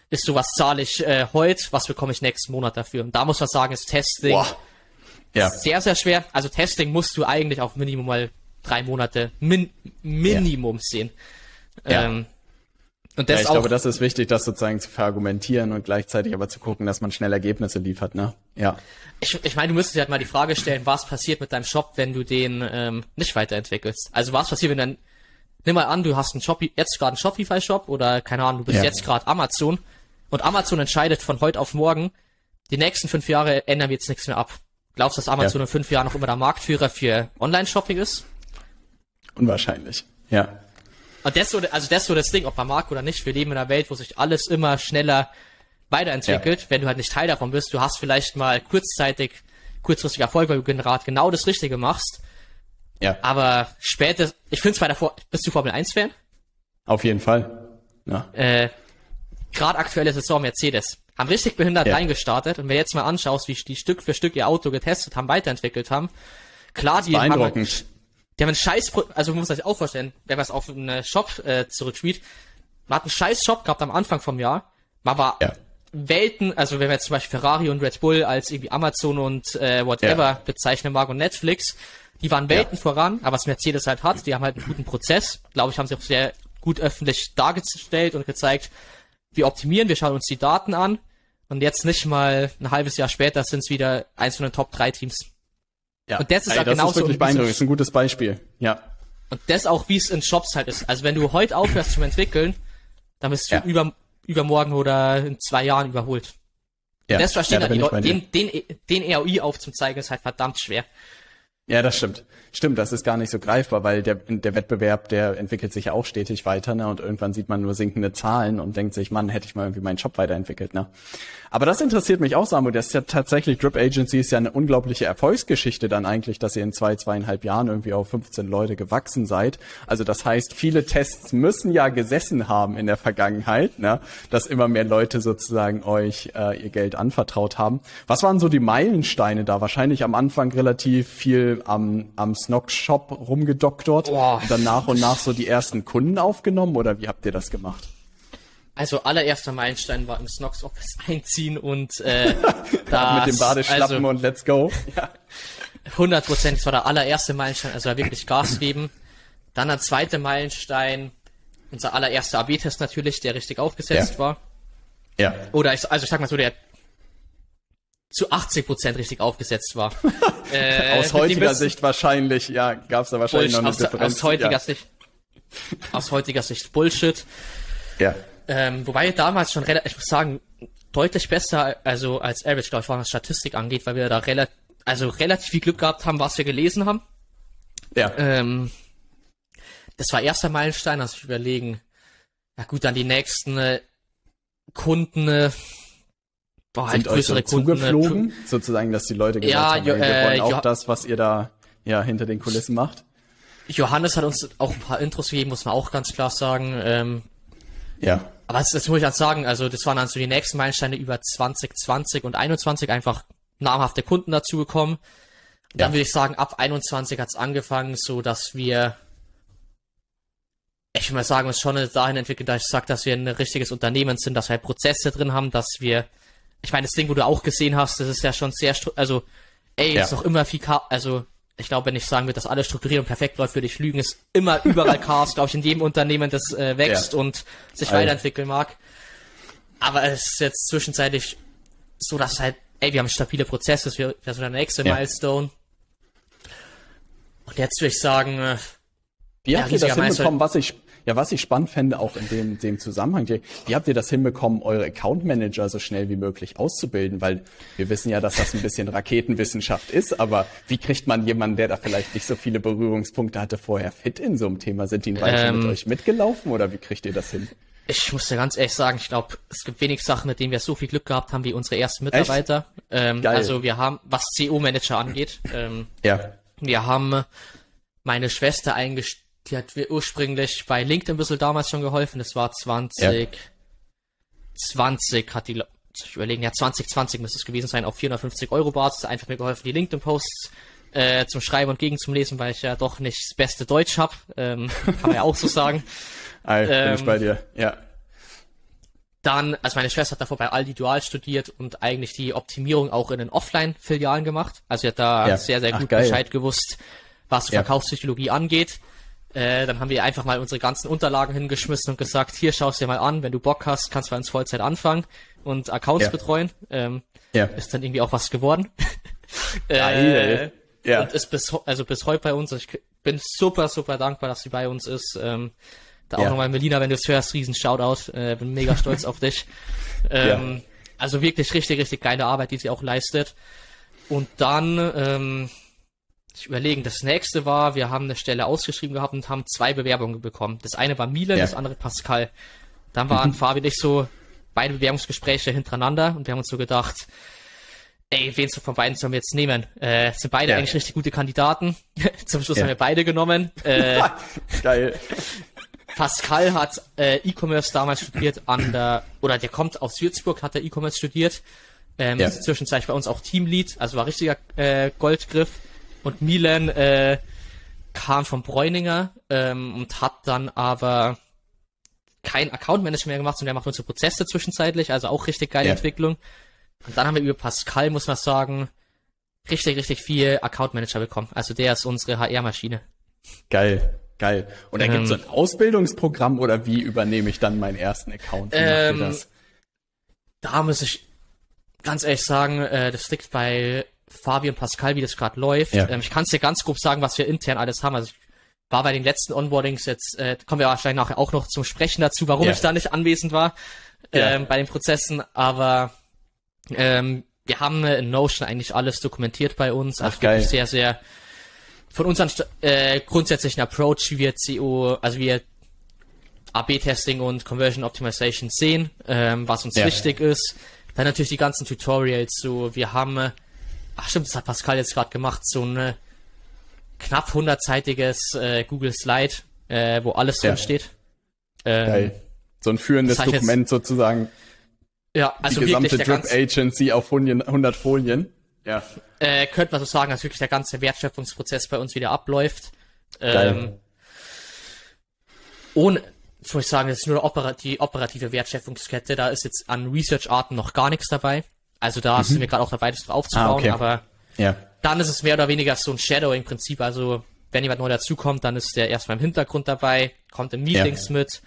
ist so, was zahle ich äh, heute, was bekomme ich nächsten Monat dafür. Und da muss man sagen, ist Testing Boah. Ja. sehr, sehr schwer. Also Testing musst du eigentlich auf Minimum mal drei Monate Min Minimum ja. sehen. Ja.
Und das ja, ich auch, glaube, das ist wichtig, das sozusagen zu verargumentieren und gleichzeitig aber zu gucken, dass man schnell Ergebnisse liefert, ne? Ja.
Ich, ich meine, du müsstest dir halt mal die Frage stellen, was passiert mit deinem Shop, wenn du den ähm, nicht weiterentwickelst? Also was passiert, wenn dann, nimm mal an, du hast einen Shop, jetzt gerade einen Shopify-Shop oder keine Ahnung, du bist ja. jetzt gerade Amazon und Amazon entscheidet von heute auf morgen, die nächsten fünf Jahre ändern wir jetzt nichts mehr ab. Glaubst du, dass Amazon ja. in fünf Jahren noch immer der Marktführer für Online-Shopping ist?
Unwahrscheinlich, ja.
Und das so, also das so das Ding, ob man mag oder nicht. Wir leben in einer Welt, wo sich alles immer schneller weiterentwickelt. Ja. Wenn du halt nicht Teil davon bist, du hast vielleicht mal kurzzeitig, kurzfristig Erfolg, weil du gerade genau das Richtige machst. Ja. Aber später, ich finde es bei der, Vor bist du Formel 1 Fan?
Auf jeden Fall.
Ja. Äh, gerade aktuelle Saison Mercedes. Haben richtig behindert ja. reingestartet. Und wenn du jetzt mal anschaust, wie die Stück für Stück ihr Auto getestet haben, weiterentwickelt haben. Klar, die haben, die haben einen scheiß, also man muss sich auch vorstellen, wenn man es auf einen Shop äh, zurückspielt, man hat einen scheiß Shop gehabt am Anfang vom Jahr, man war ja. Welten, also wenn man jetzt zum Beispiel Ferrari und Red Bull als irgendwie Amazon und äh, whatever ja. bezeichnen mag und Netflix, die waren Welten ja. voran, aber was Mercedes halt hat, die haben halt einen guten Prozess, glaube ich, haben sie auch sehr gut öffentlich dargestellt und gezeigt, wir optimieren, wir schauen uns die Daten an und jetzt nicht mal ein halbes Jahr später sind es wieder eins von den Top 3 Teams.
Ja. Und das ist Ey, halt das genauso. Das ist wirklich beeindruckend, ist ein gutes Beispiel. Ja.
Und das auch, wie es in Shops halt ist. Also wenn du heute aufhörst zum Entwickeln, dann bist du ja. über, übermorgen oder in zwei Jahren überholt. Ja. das verstehen ja, da die Leute, den, den, den ROI aufzuzeigen, ist halt verdammt schwer.
Ja, das stimmt. Stimmt, das ist gar nicht so greifbar, weil der, der Wettbewerb, der entwickelt sich ja auch stetig weiter, ne? Und irgendwann sieht man nur sinkende Zahlen und denkt sich, Mann, hätte ich mal irgendwie meinen Job weiterentwickelt, ne? Aber das interessiert mich auch, Samu. Das ist ja tatsächlich, Drip Agency ist ja eine unglaubliche Erfolgsgeschichte dann eigentlich, dass ihr in zwei, zweieinhalb Jahren irgendwie auf 15 Leute gewachsen seid. Also das heißt, viele Tests müssen ja gesessen haben in der Vergangenheit, ne? Dass immer mehr Leute sozusagen euch äh, ihr Geld anvertraut haben. Was waren so die Meilensteine da? Wahrscheinlich am Anfang relativ viel am, am Snock-Shop rumgedoktort Boah. und dann nach und nach so die ersten Kunden aufgenommen oder wie habt ihr das gemacht?
Also allererster Meilenstein war im Snox Office einziehen und äh,
da mit dem Badeschlappen also, und let's go.
Ja. 100 Prozent, das war der allererste Meilenstein, also wirklich Gas geben. Dann der zweite Meilenstein, unser allererster AB-Test natürlich, der richtig aufgesetzt ja. war. Ja. Oder ich, also ich sag mal so, der zu 80 Prozent richtig aufgesetzt war.
äh, aus heutiger Sicht wahrscheinlich, ja, gab's da wahrscheinlich Bullshit, noch eine aus, Differenz.
Aus heutiger ja. Sicht, aus heutiger Sicht Bullshit. Ja. Ähm, wobei damals schon relativ, ich muss sagen, deutlich besser, also als Average, glaube ich, was Statistik angeht, weil wir da relativ, also relativ viel Glück gehabt haben, was wir gelesen haben. Ja. Ähm, das war erster Meilenstein, also ich überlegen, ja gut, dann die nächsten äh, Kunden, äh,
boah, halt Sind größere euch so Kunden. Äh, zugeflogen, äh, sozusagen, dass die Leute gesagt ja, haben, jo, wir wollen auch jo das, was ihr da ja hinter den Kulissen macht.
Johannes hat uns auch ein paar Intros gegeben, muss man auch ganz klar sagen. Ähm,
ja.
Aber das, das muss ich dann sagen, also das waren dann so die nächsten Meilensteine über 2020 und 21 einfach namhafte Kunden dazugekommen. Dann ja. würde ich sagen, ab 21 hat es angefangen, so dass wir, ich würde mal sagen, uns schon dahin entwickelt, dass ich sage, dass wir ein richtiges Unternehmen sind, dass wir Prozesse drin haben, dass wir, ich meine, das Ding, wo du auch gesehen hast, das ist ja schon sehr, also, ey, ja. ist noch immer viel, also ich glaube, wenn ich sagen würde, dass alles strukturiert und perfekt läuft, würde ich lügen. Ist immer überall Chaos, glaube ich, in jedem Unternehmen, das äh, wächst ja. und sich also. weiterentwickeln mag. Aber es ist jetzt zwischenzeitlich so, dass halt, ey, wir haben stabile Prozesse, das wäre so der nächste ja. Milestone. Und jetzt würde ich sagen, äh,
wie habt ihr das hinbekommen, was ich ja, was ich spannend fände, auch in dem, dem Zusammenhang, wie habt ihr das hinbekommen, eure Account Manager so schnell wie möglich auszubilden? Weil wir wissen ja, dass das ein bisschen Raketenwissenschaft ist, aber wie kriegt man jemanden, der da vielleicht nicht so viele Berührungspunkte hatte, vorher fit in so einem Thema? Sind die ein Weilchen ähm, mit euch mitgelaufen oder wie kriegt ihr das hin?
Ich muss dir ganz ehrlich sagen, ich glaube, es gibt wenig Sachen, mit denen wir so viel Glück gehabt haben wie unsere ersten Mitarbeiter. Ähm, also wir haben, was CO-Manager angeht, ähm,
Ja.
wir haben meine Schwester eingestellt, die hat mir ursprünglich bei LinkedIn ein bisschen damals schon geholfen. Das war 20, 20 hat die, ich überlegen, ja 2020 müsste es gewesen sein, auf 450 Euro Basis, einfach mir geholfen, die LinkedIn-Posts äh, zum Schreiben und gegen zum Lesen, weil ich ja doch nicht das beste Deutsch habe, ähm, kann man ja auch so sagen.
Ei, bin
Ähm,
ich bei dir. Ja.
Dann, also meine Schwester hat davor bei Aldi Dual studiert und eigentlich die Optimierung auch in den Offline-Filialen gemacht. Also sie hat da
Ja.
sehr, sehr
Ach,
gut
geil.
Bescheid gewusst, was
Ja.
Verkaufspsychologie angeht. Äh, dann haben wir einfach mal unsere ganzen Unterlagen hingeschmissen und gesagt, hier schaust dir mal an, wenn du Bock hast, kannst du bei uns Vollzeit anfangen und Accounts
Ja.
betreuen. Ähm,
Ja.
ist dann irgendwie auch was geworden.
Geil. Ja.
Und ist bis, also bis heute bei uns. Ich bin super, super dankbar, dass sie bei uns ist. Ähm, da auch
Ja.
nochmal Melina, wenn du es hörst, riesen Shoutout. Äh, bin mega stolz auf dich. Ähm, Also wirklich richtig, richtig geile Arbeit, die sie auch leistet. Und dann, ähm, ich überlegen, das nächste war, wir haben eine Stelle ausgeschrieben gehabt und haben zwei Bewerbungen bekommen. Das eine war Milan,
Ja.
das andere Pascal. Dann waren Fabi und ich so beide Bewerbungsgespräche hintereinander und wir haben uns so gedacht, ey, wen von beiden sollen wir jetzt nehmen? Äh, sind beide
Ja.
eigentlich richtig gute Kandidaten. Zum Schluss
Ja.
haben wir beide genommen. Äh,
Geil.
Pascal hat äh, E-Commerce damals studiert an der, oder der kommt aus Würzburg, hat der E-Commerce studiert. Ähm,
Ja.
ist zwischenzeitlich bei uns auch Teamlead, also war richtiger äh, Goldgriff. Und Milan äh, kam von Bräuninger ähm, und hat dann aber kein Account Management mehr gemacht, sondern der macht unsere Prozesse zwischenzeitlich, also auch richtig geile
Ja.
Entwicklung. Und dann haben wir über Pascal, muss man sagen, richtig, richtig viel Account Manager bekommen. Also der ist unsere HR-Maschine.
Geil. Geil. Und da
Ähm,
gibt's so ein Ausbildungsprogramm oder wie übernehme ich dann meinen ersten Account?
Ähm,
das?
da muss ich ganz ehrlich sagen, äh, das liegt bei Fabi und Pascal, wie das gerade läuft.
Ja.
Ähm, ich kann es dir ganz grob sagen, was wir intern alles haben. Also ich war bei den letzten Onboardings jetzt, äh, kommen wir wahrscheinlich nachher auch noch zum Sprechen dazu, warum
Ja.
ich da nicht anwesend war
Ja.
ähm, bei den Prozessen, aber ähm, wir haben in Notion eigentlich alles dokumentiert bei uns. Also
Ach, geil.
sehr, sehr von unseren St- äh, grundsätzlichen Approach, wie wir CO, also wie wir AB-Testing und Conversion Optimization sehen, ähm, was uns
Ja.
wichtig ist. Dann natürlich die ganzen Tutorials, so wir haben, ach stimmt, das hat Pascal jetzt gerade gemacht, so ein äh, knapp hundertseitiges äh, Google Slide, äh, wo alles
Ja.
drin steht. Ähm,
Geil. So ein führendes
heißt jetzt-
Dokument sozusagen.
Ja, also
die gesamte Drip Agency auf 100 100 Folien. Ja.
äh, könnte man so sagen, dass wirklich der ganze Wertschöpfungsprozess bei uns wieder abläuft. Ähm, ohne, muss ich sagen, das ist nur die operative Wertschöpfungskette, da ist jetzt an Research-Arten noch gar nichts dabei. Also da sind wir gerade auch dabei, das drauf aufzubauen,
Mhm. Ah, okay.
aber
Ja.
dann ist es mehr oder weniger so ein Shadowing-Prinzip. Also wenn jemand neu dazukommt, dann ist der erstmal im Hintergrund dabei, kommt in Meetings mit,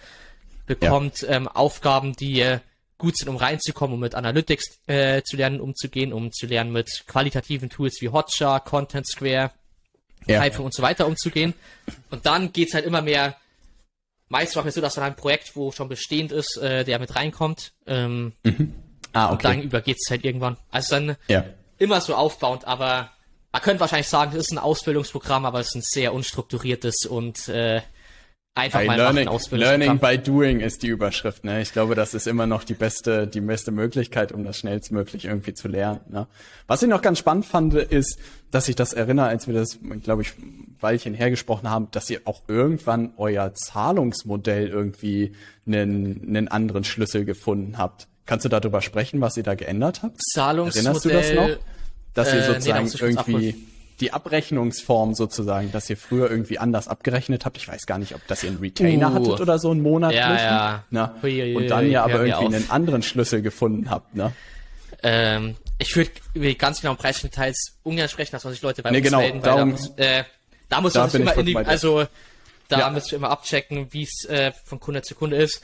bekommt ähm, Aufgaben, die äh, gut sind, um reinzukommen, um mit Analytics äh, zu lernen, umzugehen, um zu lernen, mit qualitativen Tools wie Hotjar, Content Square,
Ja.
Hype und so weiter umzugehen. Und dann geht's halt immer mehr. Meist machen wir so, dass dann ein Projekt, wo schon bestehend ist, äh, der mit reinkommt. Ähm,
Ah,
Und dann
okay.
übergeht's halt irgendwann. Also dann
Ja.
immer so aufbauend, aber man könnte wahrscheinlich sagen, es ist ein Ausbildungsprogramm, aber es ist ein sehr unstrukturiertes und äh, einfach
Hey,
mal
learning,
machen Ausbildungsprogramm.
learning by doing ist die Überschrift. Ne? Ich glaube, das ist immer noch die beste, die beste Möglichkeit, um das schnellstmöglich irgendwie zu lernen. Ne? Was ich noch ganz spannend fand, ist, dass ich das erinnere, als wir das, glaube ich, Weilchen hergesprochen haben, dass ihr auch irgendwann euer Zahlungsmodell irgendwie einen, einen anderen Schlüssel gefunden habt. Kannst du darüber sprechen, was ihr da geändert habt?
Zahlungsmodell.
Erinnerst du das noch? Dass
Äh,
ihr
nee, da
sozusagen
kurz
irgendwie die Abrechnungsform sozusagen, dass ihr früher irgendwie anders abgerechnet habt. Ich weiß gar nicht, ob das ihr einen Retainer
Uh.
hattet oder so einen monatlichen.
Ja, ja.
Ne?
Hui, hui,
Und dann ja aber irgendwie einen anderen Schlüssel gefunden habt. Ne?
Ähm, ich würde ganz genauen Preisdetails ungern sprechen, dass man sich Leute bei
Nee,
uns
genau,
melden, weil da
darum-
muss, äh, da muss
Da
man sich immer in die, also da
Ja.
müssen wir immer abchecken, wie es äh, von Kunde zu Kunde ist.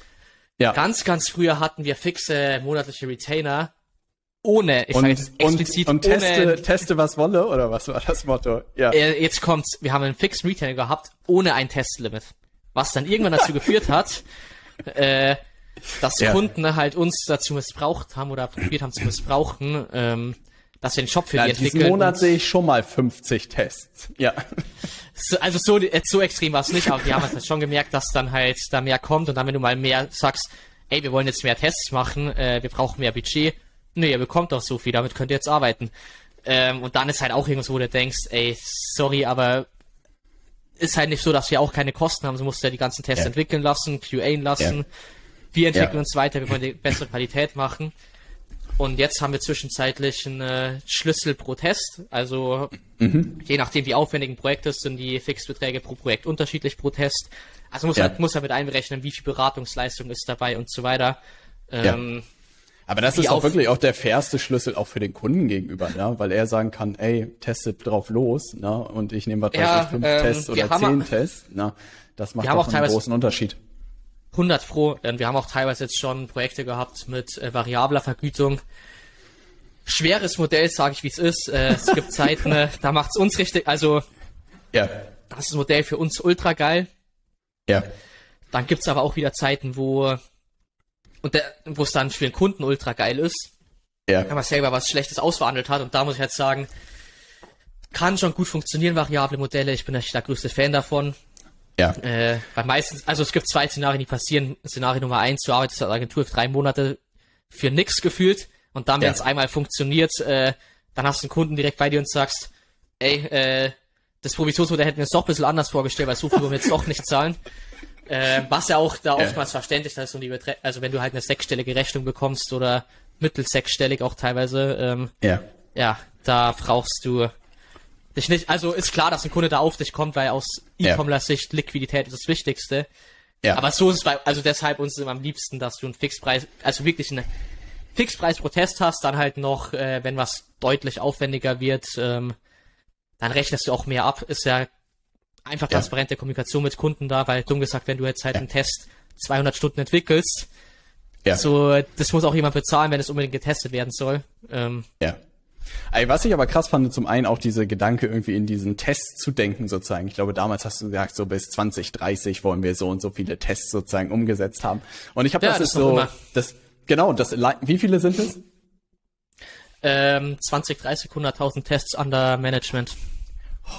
Ja.
Ganz, ganz früher hatten wir fixe monatliche Retainer ohne, ich
und,
sage jetzt explizit
und, und
ohne
teste, teste, was wolle, oder was war das Motto? Ja.
Äh, jetzt kommt's, wir haben einen fixen Retainer gehabt, ohne ein Testlimit. Was dann irgendwann dazu geführt hat, äh, dass
Ja.
Kunden halt uns dazu missbraucht haben oder probiert haben zu missbrauchen, ähm, dass wir den Shop für
Ja,
die
diesen
entwickeln.
Monat
und-
sehe ich schon mal 50 Tests. Ja.
So- also so, jetzt so extrem war es nicht, aber wir haben halt schon gemerkt, dass dann halt da mehr kommt und dann, wenn du mal mehr sagst, ey, wir wollen jetzt mehr Tests machen, äh, wir brauchen mehr Budget, nee, ihr bekommt doch so viel, damit könnt ihr jetzt arbeiten. Ähm, und dann ist halt auch irgendwas, wo du denkst, ey, sorry, aber ist halt nicht so, dass wir auch keine Kosten haben, so musst du ja die ganzen Tests
Ja.
entwickeln lassen, QA lassen,
Ja.
wir entwickeln
Ja.
uns weiter, wir wollen die bessere Qualität machen. Und jetzt haben wir zwischenzeitlich einen äh, Schlüssel pro Test. Also je nachdem, wie aufwendig ein Projekt ist, sind die Fixbeträge pro Projekt unterschiedlich pro Test. Also muss
Ja.
halt, muss halt mit einberechnen, wie viel Beratungsleistung ist dabei und so weiter. Ähm,
Aber das ist auch wirklich auch der fairste Schlüssel auch für den Kunden gegenüber, ne? weil er sagen kann, ey, testet drauf los, ne? und ich nehme was weiß
Ja,
ich, fünf
ähm,
Tests oder zehn Tests. Ne? Das macht
auch
einen großen Unterschied.
100 pro. Denn wir haben auch teilweise jetzt schon Projekte gehabt mit äh, variabler Vergütung. Schweres Modell, sage ich wie es ist. Äh, es gibt Zeiten, äh, da macht's uns richtig. Also
Ja,
das ist das Modell für uns ultra geil.
ja,
Dann gibt's aber auch wieder Zeiten, wo und der, wo es dann für den Kunden ultra geil ist,
ja,
wenn man selber was Schlechtes ausverhandelt hat. Und da muss ich jetzt sagen, kann schon gut funktionieren, variable Modelle. Ich bin echt der größte Fan davon.
Ja,
Äh, weil meistens, also es gibt zwei Szenarien, die passieren. Szenario Nummer eins, du arbeitest als Agentur für drei Monate für nix gefühlt. Und dann, wenn
Ja.
es einmal funktioniert, äh, dann hast du einen Kunden direkt bei dir und sagst, ey, äh, das Provisionsmodell hätten wir uns doch ein bisschen anders vorgestellt, weil so viel wollen wir jetzt doch nicht zahlen. Äh, was ja auch da
Ja.
oftmals verständlich ist, um die Betre also wenn du halt eine sechsstellige Rechnung bekommst oder mittelsechsstellig auch teilweise, ähm,
ja,
ja, da brauchst du dich nicht. Also ist klar, dass ein Kunde da auf dich kommt, weil aus
Ja.
E-Commerce-Sicht Liquidität ist das Wichtigste.
ja.
Aber so ist es bei, also deshalb uns immer am liebsten, dass du einen Fixpreis, also wirklich einen Fixpreis pro Test hast, dann halt noch, äh, wenn was deutlich aufwendiger wird, ähm, dann rechnest du auch mehr ab. Ist ja einfach
Ja.
transparente Kommunikation mit Kunden da, weil dumm gesagt, wenn du jetzt halt
Ja.
einen Test 200 Stunden entwickelst,
ja.
so, das muss auch jemand bezahlen, wenn es unbedingt getestet werden soll. Ähm,
Ja. Ey, was ich aber krass fand, zum einen auch diese Gedanke, irgendwie in diesen Tests zu denken, sozusagen. Ich glaube, damals hast du gesagt, so bis 2030 wollen wir so und so viele Tests sozusagen umgesetzt haben. Und ich habe
Ja,
das,
das
ist so,
immer.
das, genau, das, wie viele sind es?
ähm, 20, 30, 100.000 Tests under Management.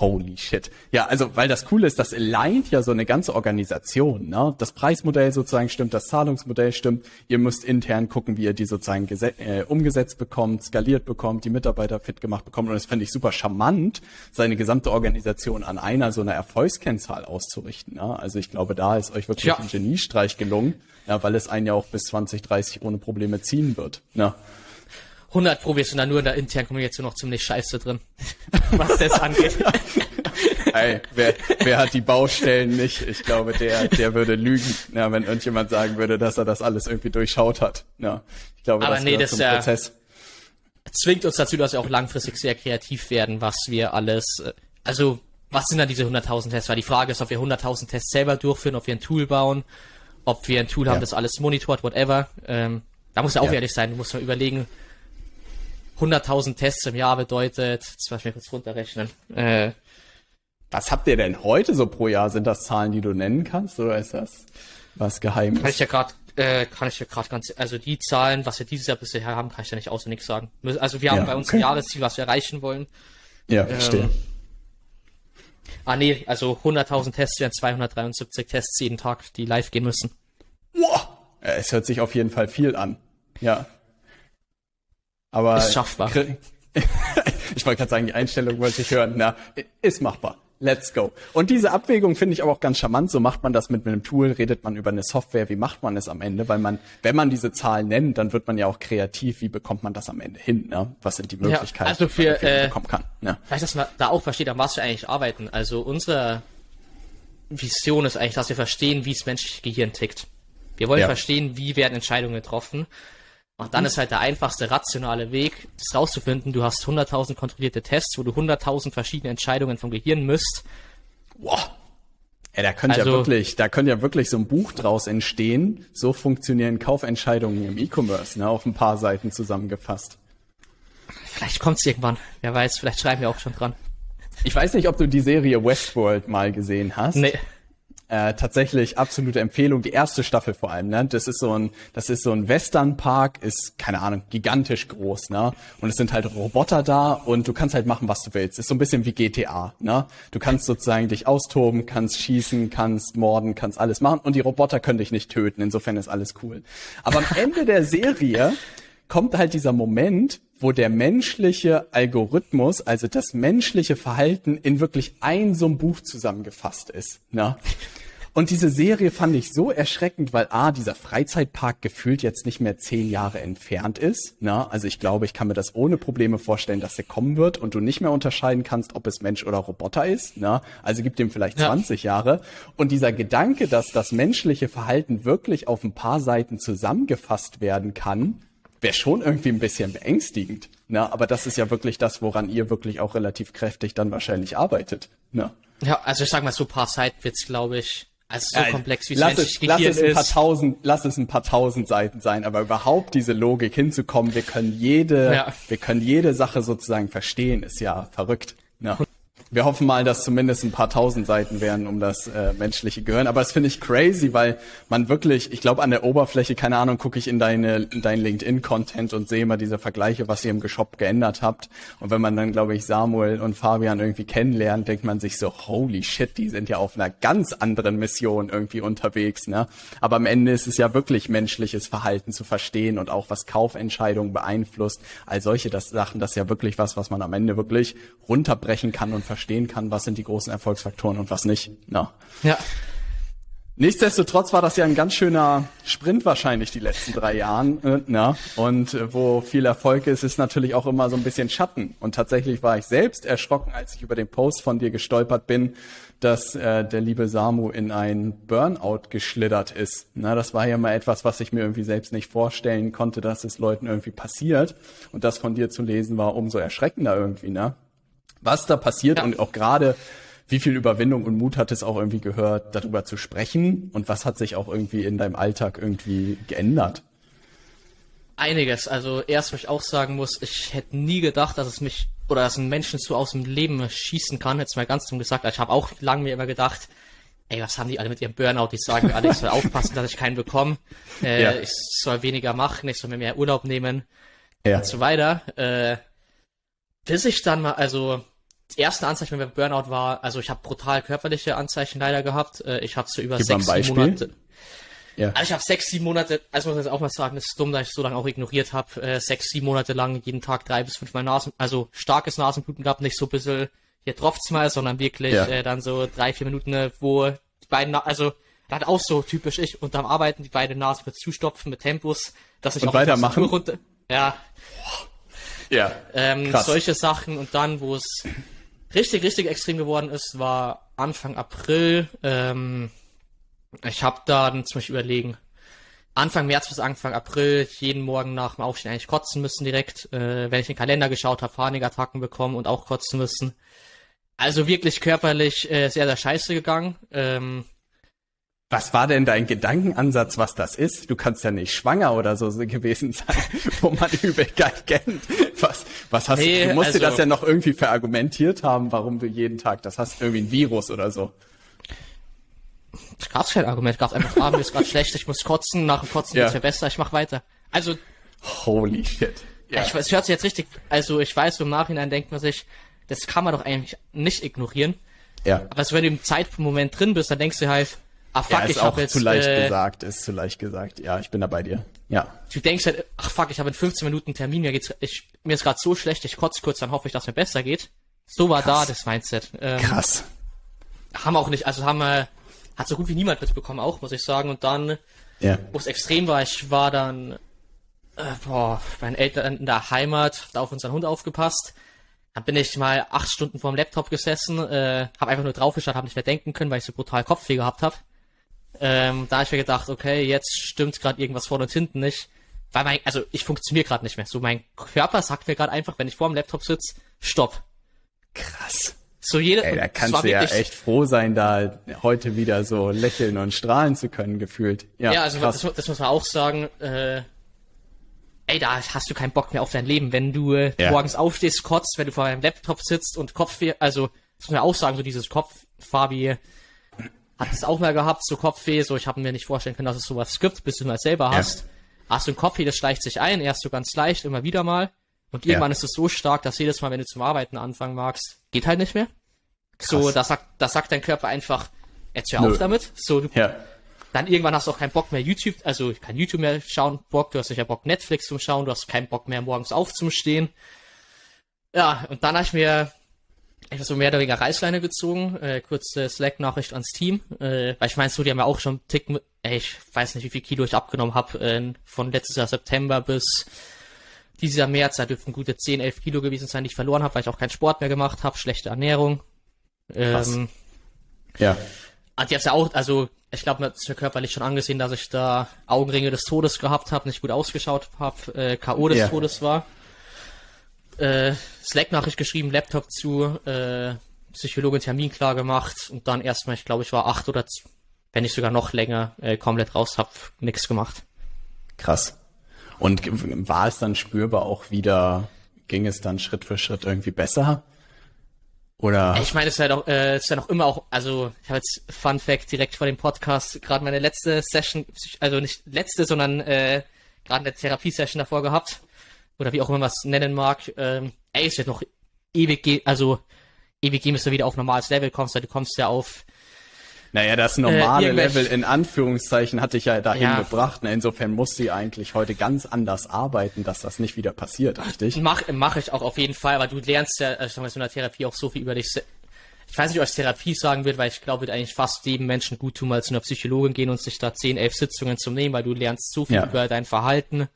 Holy shit. Ja, also, weil das Coole ist, das alignt ja so eine ganze Organisation, ne? Das Preismodell sozusagen stimmt, das Zahlungsmodell stimmt. Ihr müsst intern gucken, wie ihr die sozusagen äh, umgesetzt bekommt, skaliert bekommt, die Mitarbeiter fit gemacht bekommt. Und das fände ich super charmant, seine gesamte Organisation an einer so einer Erfolgskennzahl auszurichten. Ne? Also ich glaube, da ist euch wirklich
Ja.
ein Geniestreich gelungen, ja, weil es einen ja auch bis 2030 ohne Probleme ziehen wird. Ne?
100 Pro, wir sind da nur in der internen Kommunikation noch ziemlich scheiße drin, was das angeht.
Ey, wer, wer hat die Baustellen nicht? Ich glaube, der, der würde lügen, ja, wenn irgendjemand sagen würde, dass er das alles irgendwie durchschaut hat. Ja, ich glaube,
Aber
das
nee, das
zum
ja-
Prozess.
Zwingt uns dazu, dass wir auch langfristig sehr kreativ werden, was wir alles, äh, also, was sind dann diese 100.000 Tests? Weil die Frage ist, ob wir 100.000 Tests selber durchführen, ob wir ein Tool bauen, ob wir ein Tool haben,
Ja.
das alles monitort, whatever. Ähm, da muss ja auch
Ja.
ehrlich sein, du musst mal überlegen, 100.000 Tests im Jahr bedeutet, jetzt lass mich kurz runterrechnen, äh,
Was habt ihr denn heute so pro Jahr? Sind das Zahlen, die du nennen kannst, oder ist das was Geheimes?
Kann ich ja gerade, äh, kann ich ja gerade ganz, also die Zahlen, was wir dieses Jahr bisher haben, kann ich ja nicht auswendig sagen. Also wir haben
Ja,
bei uns
okay.
ein Jahresziel, was wir erreichen wollen.
ja, verstehe.
ähm, Ah nee, also 100.000 Tests wären 273 Tests jeden Tag, die live gehen müssen.
Wow. Ja, es hört sich auf jeden Fall viel an. Ja. Aber
Ist schaffbar.
ich wollte gerade sagen, die Einstellung wollte ich hören. Na, ist machbar. Let's go. Und diese Abwägung finde ich aber auch ganz charmant. So macht man das mit einem Tool, redet man über eine Software, wie macht man es am Ende? Weil man, wenn man diese Zahlen nennt, dann wird man ja auch kreativ, wie bekommt man das am Ende hin? Ne? Was sind die Möglichkeiten,
also für,
die man
äh,
bekommen kann? Ne?
Vielleicht, dass man da auch versteht, an was wir eigentlich arbeiten. Also unsere Vision ist eigentlich, dass wir verstehen, wie das menschliche Gehirn tickt. Wir wollen
Ja.
verstehen, wie werden Entscheidungen getroffen. Und dann ist halt der einfachste rationale Weg, das rauszufinden. Du hast 100.000 kontrollierte Tests, wo du 100.000 verschiedene Entscheidungen vom Gehirn misst.
Wow. Ja, da könnte ja
Also-
wirklich, da könnte ja wirklich so ein Buch draus entstehen. So funktionieren Kaufentscheidungen im E-Commerce, ne, auf ein paar Seiten zusammengefasst.
Vielleicht kommt's irgendwann. Wer weiß, vielleicht schreiben wir auch schon dran.
Ich weiß nicht, ob du die Serie Westworld mal gesehen hast.
Nee.
Äh, tatsächlich absolute Empfehlung, die erste Staffel vor allem. Ne? Das ist so ein, das ist so ein Westernpark, ist keine Ahnung, gigantisch groß, ne? Und es sind halt Roboter da und du kannst halt machen, was du willst. Ist so ein bisschen wie GTA, ne? Du kannst sozusagen dich austoben, kannst schießen, kannst morden, kannst alles machen und die Roboter können dich nicht töten. Insofern ist alles cool. Aber am Ende der Serie kommt halt dieser Moment, wo der menschliche Algorithmus, also das menschliche Verhalten in wirklich ein so ein Buch zusammengefasst ist. Ne? Und diese Serie fand ich so erschreckend, weil A, dieser Freizeitpark gefühlt jetzt nicht mehr zehn Jahre entfernt ist. Ne? Also ich glaube, ich kann mir das ohne Probleme vorstellen, dass der kommen wird und du nicht mehr unterscheiden kannst, ob es Mensch oder Roboter ist. Ne? Also gibt dem vielleicht ja. 20 Jahre. Und dieser Gedanke, dass das menschliche Verhalten wirklich auf ein paar Seiten zusammengefasst werden kann, wäre schon irgendwie ein bisschen beängstigend. Ne? Aber das ist ja wirklich das, woran ihr wirklich auch relativ kräftig dann wahrscheinlich arbeitet. Ne?
Ja, also ich sag mal, so ein paar Sidebits, glaube ich. Also so
äh,
komplex wie
es lass es, lass es ein paar tausend, lass es ein paar tausend Seiten sein, aber überhaupt diese Logik hinzukommen, wir können jede, ja. wir können jede Sache sozusagen verstehen, ist ja verrückt. Ne? Wir hoffen mal, dass zumindest ein paar tausend Seiten wären um das äh, menschliche Gehirn. Aber das finde ich crazy, weil man wirklich, ich glaube, an der Oberfläche, keine Ahnung, gucke ich in deine, in dein LinkedIn-Content und sehe immer diese Vergleiche, was ihr im Shop geändert habt. Und wenn man dann, glaube ich, Samuel und Fabian irgendwie kennenlernt, denkt man sich so, holy shit, die sind ja auf einer ganz anderen Mission irgendwie unterwegs. Ne? Aber am Ende ist es ja wirklich menschliches Verhalten zu verstehen und auch was Kaufentscheidungen beeinflusst. All solche das Sachen, das ist ja wirklich was, was man am Ende wirklich runterbrechen kann und verstehen verstehen kann, was sind die großen Erfolgsfaktoren und was nicht. Na.
Ja.
Nichtsdestotrotz war das ja ein ganz schöner Sprint wahrscheinlich die letzten drei Jahren. Äh, na? Und äh, wo viel Erfolg ist, ist natürlich auch immer so ein bisschen Schatten. Und tatsächlich war ich selbst erschrocken, als ich über den Post von dir gestolpert bin, dass äh, der liebe Samu in ein Burnout geschlittert ist. Na, das war ja mal etwas, was ich mir irgendwie selbst nicht vorstellen konnte, dass es Leuten irgendwie passiert. Und das von dir zu lesen war umso erschreckender irgendwie, ne? Was da passiert ja. und auch gerade wie viel Überwindung und Mut hat es auch irgendwie gehört, darüber zu sprechen und was hat sich auch irgendwie in deinem Alltag irgendwie geändert?
Einiges. Also erst, was ich auch sagen muss, ich hätte nie gedacht, dass es mich oder dass ein Menschen so aus dem Leben schießen kann. Jetzt mal ganz dumm gesagt. Ich habe auch lange mir immer gedacht, ey, was haben die alle mit ihrem Burnout? Die sagen alle, ich soll aufpassen, dass ich keinen bekomme. Äh, ja. Ich soll weniger machen, ich soll mir mehr Urlaub nehmen ja. und so weiter. Äh, bis ich dann mal, also die ersten Anzeichen beim Burnout war, also ich habe brutal körperliche Anzeichen leider gehabt. Äh, ich habe so über Gib sechs Monate. Ja. Also ich habe sechs, sieben Monate, also muss ich jetzt auch mal sagen, das ist dumm, dass ich so lange auch ignoriert habe, äh, sechs, sieben Monate lang jeden Tag drei bis fünfmal Nasen, also starkes Nasenbluten gehabt, nicht so ein bisschen, hier tropft's mal, sondern wirklich ja. äh, dann so drei, vier Minuten, äh, wo die beiden, also dann auch so typisch ich unterm Arbeiten die beiden Nasen mit zustopfen mit Tempos, dass ich
Und auch weitermachen.
runter, ja.
Ja.
Ähm, solche Sachen und dann, wo es richtig, richtig extrem geworden ist, war Anfang April. Ähm, ich habe dann zum Beispiel überlegen, Anfang März bis Anfang April jeden Morgen nach dem Aufstehen eigentlich kotzen müssen direkt. Äh, wenn ich den Kalender geschaut habe, Panikattacken bekommen und auch kotzen müssen. Also wirklich körperlich äh, sehr, sehr scheiße gegangen. Ähm,
was war denn dein Gedankenansatz, was das ist? Du kannst ja nicht schwanger oder so gewesen sein, wo man übel geil kennt. Was, was hast nee, du? Du musst also, dir das ja noch irgendwie verargumentiert haben, warum du jeden Tag das hast. Irgendwie ein Virus oder so.
Es gab kein Argument, gab einfach, ah, mir ist gerade schlecht, ich muss kotzen, nach dem Kotzen ja. geht's mir besser, ich mach weiter. Also.
Holy shit.
Ja. Ich, es hört sich jetzt richtig, also ich weiß, im Nachhinein denkt man sich, das kann man doch eigentlich nicht ignorieren.
Ja.
Aber also wenn du im Zeitmoment drin bist, dann denkst du halt,
Ah, fuck, ja, ist ich auch jetzt, zu leicht äh, gesagt, ist zu leicht gesagt. Ja, ich bin da bei dir. Ja.
Du denkst halt, ach fuck, ich habe in 15 Minuten einen Termin, mir geht's, ich, mir ist gerade so schlecht, ich kotze kurz, dann hoffe ich, dass mir besser geht. So war Krass. da das Mindset.
Ähm, Krass.
Haben auch nicht, also haben wir, hat so gut wie niemand mitbekommen auch, muss ich sagen. Und dann, ja. wo es extrem war, ich war dann, äh, boah, bei meinen Eltern in der Heimat, da auf unseren Hund aufgepasst. Dann bin ich mal acht Stunden vorm Laptop gesessen, äh, habe einfach nur draufgeschaut, habe nicht mehr denken können, weil ich so brutal Kopfweh gehabt habe. Ähm, da habe ich mir gedacht, okay, jetzt stimmt gerade irgendwas vorne und hinten nicht. Weil mein, also ich funktioniere gerade nicht mehr. So mein Körper sagt mir gerade einfach, wenn ich vor dem Laptop sitze, stopp.
Krass.
So jede,
Ey, da kannst du ja echt froh sein, da heute wieder so lächeln und strahlen zu können, gefühlt. Ja,
ja also das, das, muss man auch sagen. Äh, ey, da hast du keinen Bock mehr auf dein Leben, wenn du äh, ja. morgens aufstehst, kotzt, wenn du vor deinem Laptop sitzt und Kopf, also das muss man auch sagen, so dieses Kopf, Fabi, hat es auch mal gehabt, so Kopfweh, so ich habe mir nicht vorstellen können, dass es sowas gibt, bis du mal selber hast. Hast du ein Kopfweh, das schleicht sich ein, erst so ganz leicht, immer wieder mal. Und irgendwann
Ja.
ist es so stark, dass jedes Mal, wenn du zum Arbeiten anfangen magst, geht halt nicht mehr. So,
Krass.
da sagt, da sagt dein Körper einfach, jetzt hör
Nö.
auf damit. So, du,
Ja.
dann irgendwann hast du auch keinen Bock mehr YouTube, also kein YouTube mehr schauen, Bock, du hast sicher Bock Netflix zum Schauen, du hast keinen Bock mehr morgens aufzustehen. Ja, und dann habe ich mir so mehr oder weniger Reißleine gezogen, äh, kurze Slack-Nachricht ans Team, äh, weil ich meine, so, die haben ja auch schon einen Tick, ey, ich weiß nicht, wie viel Kilo ich abgenommen habe, äh, von letztes Jahr September bis dieses Jahr März, da dürften gute 10, 11 Kilo gewesen sein, die ich verloren habe, weil ich auch keinen Sport mehr gemacht habe, schlechte Ernährung.
Krass.
Ähm,
Ja.
hat jetzt ja auch, also ich glaube, man hat es mir körperlich schon angesehen, dass ich da Augenringe des Todes gehabt habe, nicht gut ausgeschaut habe, äh, K.O. des
Ja.
Todes war. Äh, Slack-Nachricht geschrieben, Laptop zu, äh, Psychologin Termin klar gemacht und dann erstmal, ich glaube, ich war acht oder wenn nicht sogar noch länger, äh, komplett raus, hab nix gemacht.
Krass. Und war es dann spürbar auch wieder, ging es dann Schritt für Schritt irgendwie besser? Oder?
Ich meine, es ist ja doch, äh, es ist ja noch immer auch, also ich habe jetzt Fun Fact direkt vor dem Podcast gerade meine letzte Session, also nicht letzte, sondern äh, gerade eine Therapiesession davor gehabt oder wie auch immer man es nennen mag. Ähm, ey, es wird noch ewig gehen, also ewig gehen, bis du wieder auf normales Level kommst, weil du kommst ja auf
Naja, das normale
Äh,
Level in Anführungszeichen hat dich ja dahin
Ja.
gebracht. Ne? Insofern muss sie eigentlich heute ganz anders arbeiten, dass das nicht wieder passiert, richtig?
Mach, mach ich auch auf jeden Fall, aber du lernst ja, äh, ich sag mal, so in der Therapie auch so viel über dich. Ich weiß nicht, ob ich Therapie sagen würde, weil ich glaube, wird eigentlich fast jedem Menschen gut tun, mal zu einer Psychologin gehen und sich da 10, 11 Sitzungen zu nehmen, weil du lernst so viel
Ja.
über dein Verhalten,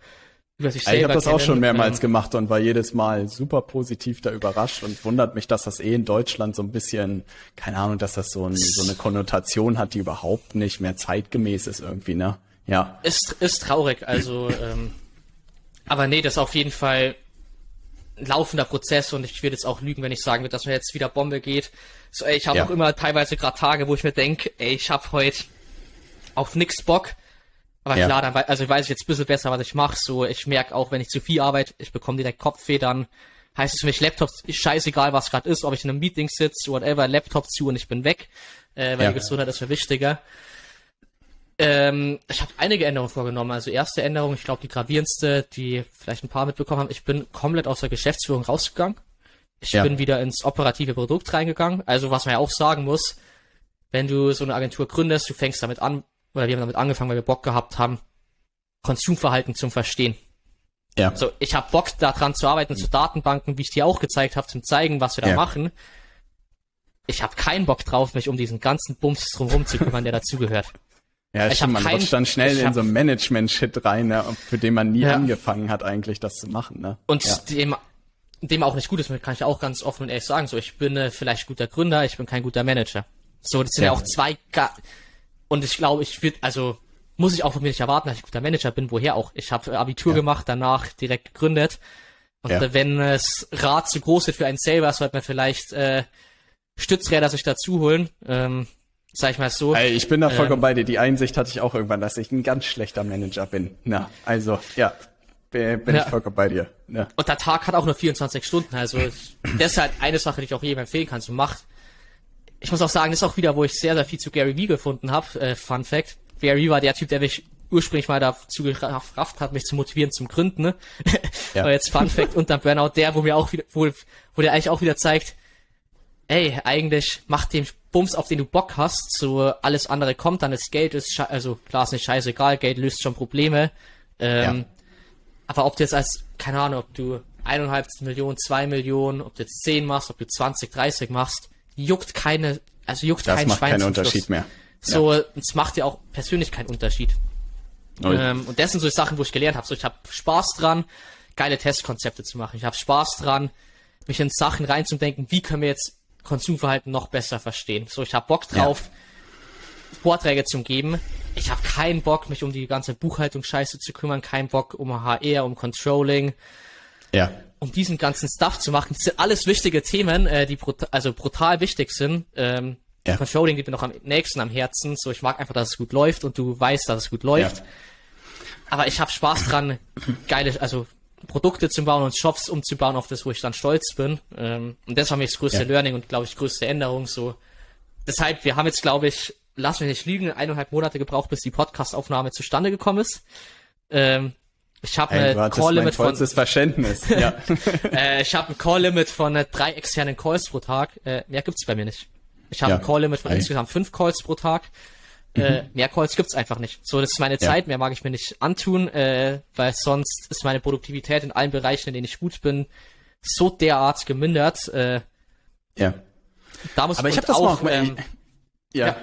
Ja, ich
selber
habe das auch schon mehrmals
Ähm,
gemacht und war jedes Mal super positiv da überrascht und wundert mich, dass das eh in Deutschland so ein bisschen, keine Ahnung, dass das so, ein, so eine Konnotation hat, die überhaupt nicht mehr zeitgemäß ist irgendwie, ne? Ja.
ist, ist traurig, also, ähm, aber nee, das ist auf jeden Fall ein laufender Prozess und ich würde jetzt auch lügen, wenn ich sagen würde, dass mir jetzt wieder Bombe geht. So, ey, ich habe
Ja.
auch immer teilweise gerade Tage, wo ich mir denke, ey, ich habe heute auf nix Bock. Aber
Ja.
klar, dann also weiß ich jetzt ein bisschen besser, was ich mache. So, ich merke auch, wenn ich zu viel arbeite, ich bekomme direkt Kopfweh, dann heißt es für mich, Laptop ist scheißegal, was gerade ist, ob ich in einem Meeting sitze, whatever, Laptop zu und ich bin weg. Äh, weil
Ja.
die Gesundheit ist mir wichtiger. Ähm, ich habe einige Änderungen vorgenommen. Also erste Änderung, ich glaube die gravierendste, die vielleicht ein paar mitbekommen haben, ich bin komplett aus der Geschäftsführung rausgegangen. Ich
Ja.
bin wieder ins operative Produkt reingegangen. Also was man ja auch sagen muss, wenn du so eine Agentur gründest, du fängst damit an, oder wir haben damit angefangen, weil wir Bock gehabt haben, Konsumverhalten zum Verstehen.
Ja.
So, ich habe Bock daran zu arbeiten, zu Datenbanken, wie ich dir auch gezeigt habe, zum zeigen, was wir da
Ja.
machen. Ich habe keinen Bock drauf, mich um diesen ganzen Bums drumherum zu kümmern, der dazugehört.
Ja,
Ich
stimmt, man
kein-
rutscht dann schnell in
hab-
so ein Management-Shit rein, ne, für den man nie
Ja.
angefangen hat, eigentlich das zu machen, ne?
Und
ja.
dem, dem auch nicht gut ist, kann ich auch ganz offen und ehrlich sagen. So, ich bin äh, vielleicht guter Gründer, ich bin kein guter Manager. So, das sind ja,
Ja.
auch zwei, und ich glaube, ich würde, also muss ich auch von mir nicht erwarten, dass ich guter Manager bin. Woher auch? Ich habe Abitur
Ja.
gemacht, danach direkt gegründet. Und
Ja.
wenn das Rad zu groß wird für einen selber, sollte man vielleicht äh, Stützräder sich dazu holen. Ähm, sag ich mal so.
Ey, ich bin da vollkommen
Ähm,
bei dir. Die Einsicht hatte ich auch irgendwann, dass ich ein ganz schlechter Manager bin. Na, also, ja, bin,
Ja.
ich vollkommen bei dir. Ne?
Und der Tag hat auch nur 24 Stunden. Also das ist halt eine Sache, die ich auch jedem empfehlen kann. So macht. Ich muss auch sagen, das ist auch wieder, wo ich sehr, sehr viel zu Gary Vee gefunden habe. Äh, Fun Fact. Gary war der Typ, der mich ursprünglich mal dazu gerafft hat, mich zu motivieren zum Gründen. Ne?
Ja.
Aber jetzt Fun Fact unterm Burnout, der, wo mir auch wieder, wo, wo der eigentlich auch wieder zeigt, ey, eigentlich mach den Bums, auf den du Bock hast, so alles andere kommt, dann das Geld ist, also klar ist nicht scheißegal, Geld löst schon Probleme. Ähm,
Ja.
aber ob du jetzt als, keine Ahnung, ob du eineinhalb Millionen, zwei Millionen, ob du jetzt zehn machst, ob du 20, 30 machst, juckt keine, also juckt
Das
kein
macht
Schwein
keinen Unterschied
Schluss.
mehr.
So, es macht ja auch persönlich keinen Unterschied. Ähm, und das sind so Sachen, wo ich gelernt habe. So, ich habe Spaß dran, geile Testkonzepte zu machen. Ich habe Spaß dran, mich in Sachen reinzudenken, wie können wir jetzt Konsumverhalten noch besser verstehen. So, ich habe Bock drauf, Vorträge zu geben. Ich habe keinen Bock, mich um die ganze Buchhaltung Scheiße zu kümmern, keinen Bock um HR, um Controlling,
Ja.
Um diesen ganzen Stuff zu machen. Das sind alles wichtige Themen, äh, die brut also brutal wichtig sind. Ähm,
Ja.
Controlling liegt mir noch am nächsten am Herzen. So, ich mag einfach, dass es gut läuft und du weißt, dass es gut läuft.
Ja.
Aber ich habe Spaß dran, geile, also Produkte zu bauen und Shops umzubauen, auf das, wo ich dann stolz bin. Ähm, und das war mir das größte
Ja.
Learning und, glaube ich, größte Änderung. So, deshalb, wir haben jetzt, glaube ich, lass mich nicht lügen, eineinhalb Monate gebraucht, bis die Podcast-Aufnahme zustande gekommen ist. Ähm, ich habe
hattest mein
Call-Limit von,
Verständnis. Ja.
äh, ich habe ein Call-Limit von äh, drei externen Calls pro Tag. Äh, mehr gibt's bei mir nicht. Ich habe
Ja.
ein Call-Limit von
Ei.
insgesamt fünf Calls pro Tag. Äh, mehr Calls gibt's einfach nicht. So, das ist meine
Ja.
Zeit, mehr mag ich mir nicht antun, äh, weil sonst ist meine Produktivität in allen Bereichen, in denen ich gut bin, so derart gemindert. Äh,
ja.
da muss
Aber ich habe das
auch,
mal,
ähm,
ja.
ja.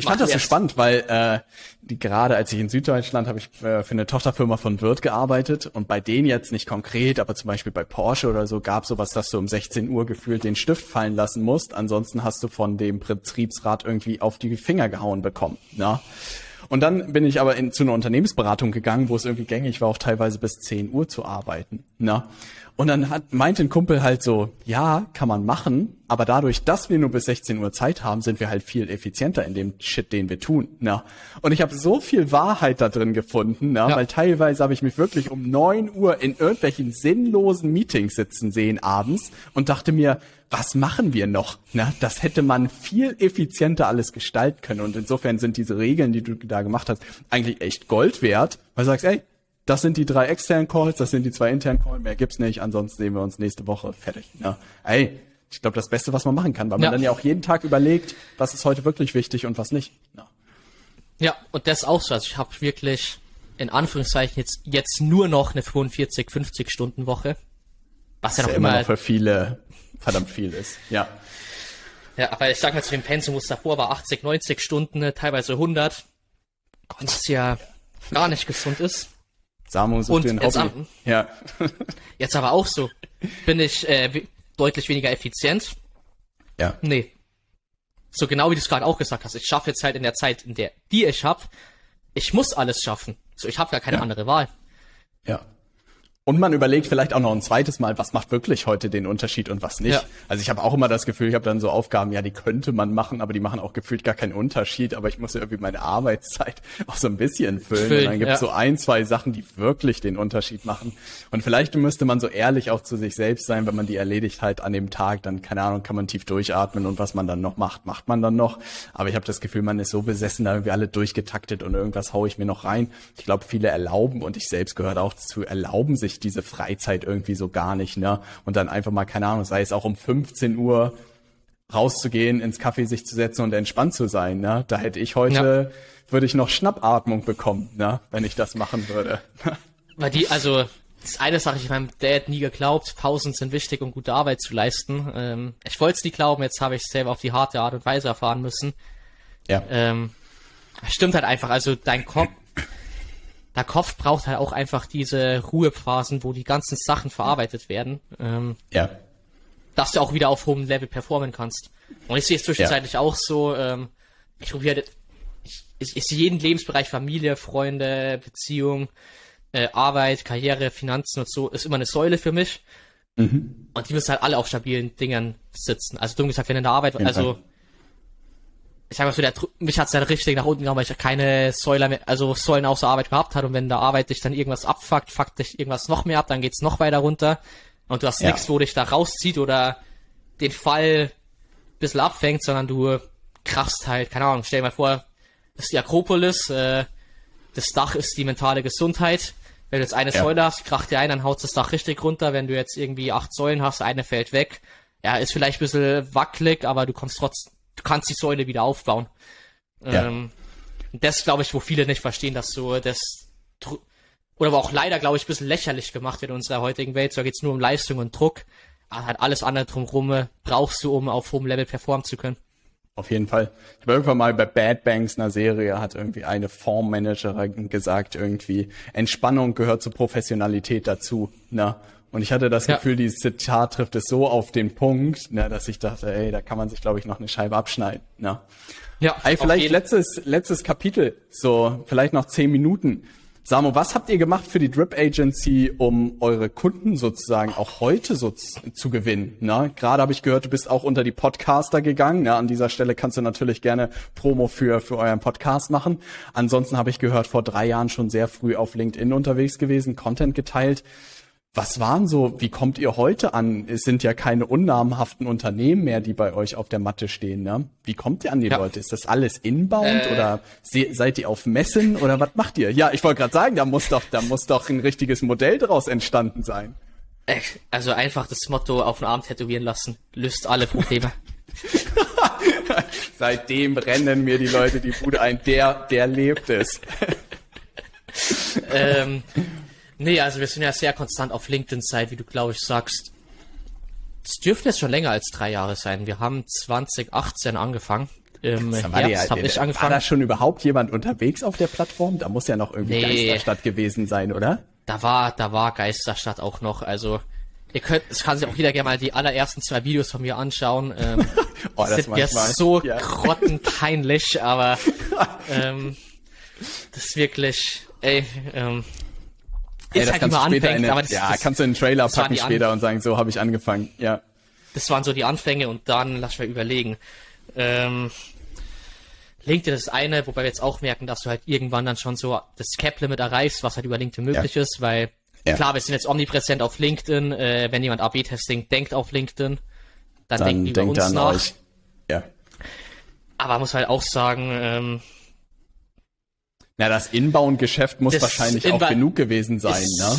Ich
Mach
fand das so spannend, weil äh, die gerade als ich in Süddeutschland habe ich äh, für eine Tochterfirma von Wirt gearbeitet und bei denen jetzt nicht konkret, aber zum Beispiel bei Porsche oder so gab sowas, dass du um 16 Uhr gefühlt den Stift fallen lassen musst. Ansonsten hast du von dem Betriebsrat irgendwie auf die Finger gehauen bekommen. Na? Und dann bin ich aber in, zu einer Unternehmensberatung gegangen, wo es irgendwie gängig war, auch teilweise bis 10 Uhr zu arbeiten. Na? Und dann hat, meinte ein Kumpel halt so, ja, kann man machen, aber dadurch, dass wir nur bis 16 Uhr Zeit haben, sind wir halt viel effizienter in dem Shit, den wir tun. Na? Und ich habe so viel Wahrheit da drin gefunden, na?
Ja.
weil teilweise habe ich mich wirklich um 9 Uhr in irgendwelchen sinnlosen Meetings sitzen sehen abends und dachte mir, was machen wir noch? Na, das hätte man viel effizienter alles gestalten können. Und insofern sind diese Regeln, die du da gemacht hast, eigentlich echt Gold wert, weil du sagst, ey, das sind die drei externen Calls, das sind die zwei internen Calls, mehr gibt's nicht, ansonsten sehen wir uns nächste Woche fertig. Ja. Ey, ich glaube, das Beste, was man machen kann, weil man
Ja.
dann ja auch jeden Tag überlegt, was ist heute wirklich wichtig und was nicht. Ja.
Ja, und das auch so. Also ich habe wirklich in Anführungszeichen jetzt jetzt nur noch eine 45, 50 Stunden Woche. Was ja
Was
noch
immer
immer,
noch für viele verdammt viel ist. Ja.
ja, aber ich sag mal zu dem Pensum, wo es davor war 80, 90 Stunden, ne, teilweise 100. Was ja gar nicht gesund ist.
Samu sucht
Und
dir ein
jetzt
Hobby.
am-
Ja.
Jetzt aber auch so. Bin ich äh, deutlich weniger effizient?
ja.
Nee. So genau wie du es gerade auch gesagt hast. Ich schaffe jetzt halt in der Zeit, in der die ich hab, ich muss alles schaffen. So, ich habe gar keine
Ja.
andere Wahl.
Ja. Und man überlegt vielleicht auch noch ein zweites Mal, was macht wirklich heute den Unterschied und was nicht.
Ja.
Also ich habe auch immer das Gefühl, ich habe dann so Aufgaben, ja, die könnte man machen, aber die machen auch gefühlt gar keinen Unterschied. Aber ich muss ja irgendwie meine Arbeitszeit auch so ein bisschen füllen.
Füllen,
und dann gibt es
ja.
so ein, zwei Sachen, die wirklich den Unterschied machen. Und vielleicht müsste man so ehrlich auch zu sich selbst sein, wenn man die erledigt halt an dem Tag, dann, keine Ahnung, kann man tief durchatmen und was man dann noch macht, macht man dann noch. Aber ich habe das Gefühl, man ist so besessen, da irgendwie alle durchgetaktet und irgendwas haue ich mir noch rein. Ich glaube, viele erlauben, und ich selbst gehört auch dazu, erlauben sich diese Freizeit irgendwie so gar nicht, ne? Und dann einfach mal, keine Ahnung, sei es auch um 15 Uhr rauszugehen, ins Café sich zu setzen und entspannt zu sein, ne? Da hätte ich heute, würde ich noch Schnappatmung bekommen, ne? Wenn ich das machen würde.
Weil die, also, das ist eine Sache, ich meinem Dad nie geglaubt, Pausen sind wichtig, um gute Arbeit zu leisten. Ähm, ich wollte es nie glauben, jetzt habe ich es selber auf die harte Art und Weise erfahren müssen.
ja.
Ähm, stimmt halt einfach, also dein Kopf, der Kopf braucht halt auch einfach diese Ruhephasen, wo die ganzen Sachen verarbeitet werden, ähm,
Ja.
dass du auch wieder auf hohem Level performen kannst. Und ich sehe es zwischenzeitlich auch so, ähm, ich probiere, ich, ich, ich sehe jeden Lebensbereich, Familie, Freunde, Beziehung, äh, Arbeit, Karriere, Finanzen und so, ist immer eine Säule für mich. Und die müssen halt alle auf stabilen Dingen sitzen. Also dumm gesagt, wenn in der Arbeit, also
Fall.
Ich sag mal so, der, mich hat's dann richtig nach unten gehauen, weil ich keine Säule mehr, also Säulen außer Arbeit gehabt hatte und wenn der Arbeit dich dann irgendwas abfuckt, fuckt dich irgendwas noch mehr ab, dann geht's noch weiter runter und du hast
Ja.
nichts, wo dich da rauszieht oder den Fall bisschen abfängt, sondern du krachst halt, keine Ahnung, stell dir mal vor, das ist die Akropolis, äh, das Dach ist die mentale Gesundheit. Wenn du jetzt eine
Ja.
Säule hast, kracht dir ein, dann haut das Dach richtig runter. Wenn du jetzt irgendwie acht Säulen hast, eine fällt weg. Ja, ist vielleicht ein bisschen wackelig, aber du kommst trotzdem, du kannst die Säule wieder aufbauen.
Ja.
Ähm, das glaube ich, wo viele nicht verstehen, dass so das oder aber auch leider, glaube ich, ein bisschen lächerlich gemacht wird in unserer heutigen Welt. So geht's nur um Leistung und Druck. Aber halt alles andere drumherum äh, brauchst du, um auf hohem Level performen zu können.
Auf jeden Fall. Ich habe irgendwann mal bei Bad Banks einer Serie hat irgendwie eine Fondsmanagerin gesagt, irgendwie Entspannung gehört zur Professionalität dazu. Ne? Und ich hatte das
Ja.
Gefühl, dieses Zitat trifft es so auf den Punkt, ne, dass ich dachte, ey, da kann man sich, glaube ich, noch eine Scheibe abschneiden. Ne?
Ja,
Ey, vielleicht letztes, letztes Kapitel, so vielleicht noch zehn Minuten. Samo, was habt ihr gemacht für die Drip Agency, um eure Kunden sozusagen auch heute so zu gewinnen? Ne? Gerade habe ich gehört, du bist auch unter die Podcaster gegangen. Ne? An dieser Stelle kannst du natürlich gerne Promo für, für euren Podcast machen. Ansonsten habe ich gehört, vor drei Jahren schon sehr früh auf LinkedIn unterwegs gewesen, Content geteilt. Was waren so, wie kommt ihr heute an? Es sind ja keine unnamenhaften Unternehmen mehr, die bei euch auf der Matte stehen, ne? Wie kommt ihr an die ja. Leute? Ist das alles inbound äh, oder se seid ihr auf Messen oder was macht ihr? Ja, ich wollte gerade sagen, da muss doch, da muss doch ein richtiges Modell daraus entstanden sein.
Also einfach das Motto auf den Arm tätowieren lassen, löst alle Probleme.
Seitdem rennen mir die Leute die Bude ein, der, der lebt es.
ähm, Nee, also wir sind ja sehr konstant auf LinkedIn-Zeit, wie du glaube ich sagst. Es dürfte jetzt schon länger als drei Jahre sein. Wir haben 2018 angefangen. Im Herbst habe ich angefangen.
War da schon überhaupt jemand unterwegs auf der Plattform? Da muss ja noch irgendwie nee, Geisterstadt gewesen sein, oder?
Da war, da war Geisterstadt auch noch. Also ihr könnt, es kann sich auch jeder gerne mal die allerersten zwei Videos von mir anschauen. Ähm, oh, das sind mir so ja. grottenpeinlich, aber ähm, das ist wirklich, ey, ähm,
Ey, ist halt immer anfängt, eine, aber das, ja, das, kannst du in den Trailer packen später und sagen, so habe ich angefangen, ja.
Das waren so die Anfänge und dann lass mal überlegen. Ähm, LinkedIn ist eine, wobei wir jetzt auch merken, dass du halt irgendwann dann schon so das Cap-Limit erreichst, was halt über LinkedIn möglich ja. ist, weil ja. klar, wir sind jetzt omnipräsent auf LinkedIn, äh, wenn jemand AB-Testing denkt auf LinkedIn, dann, dann denkt über uns nach. Euch.
Ja.
Aber muss halt auch sagen, ähm,
na, das Inbound-Geschäft muss das wahrscheinlich Inba auch genug gewesen sein, ne?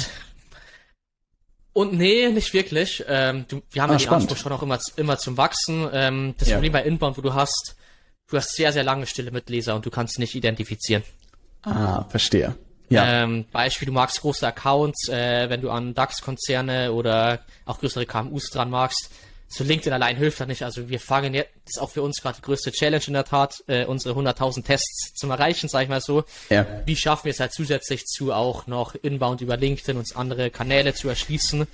Und nee, nicht wirklich. Ähm, du, wir haben ah, ja den spannend. Anspruch schon auch immer, immer zum Wachsen. Ähm, das ja. Problem bei Inbound, wo du hast, du hast sehr, sehr lange stille Mitleser und du kannst nicht identifizieren.
Ah, verstehe. Ja.
Ähm, Beispiel, du magst große Accounts, äh, wenn du an DAX-Konzerne oder auch größere KMUs dran magst, so LinkedIn allein hilft das nicht. Also wir fangen jetzt, das ist auch für uns gerade die größte Challenge in der Tat, äh, unsere 100.000 Tests zum Erreichen, sag ich mal so. Ja. Wie schaffen wir es halt zusätzlich zu auch noch inbound über LinkedIn uns andere Kanäle zu erschließen?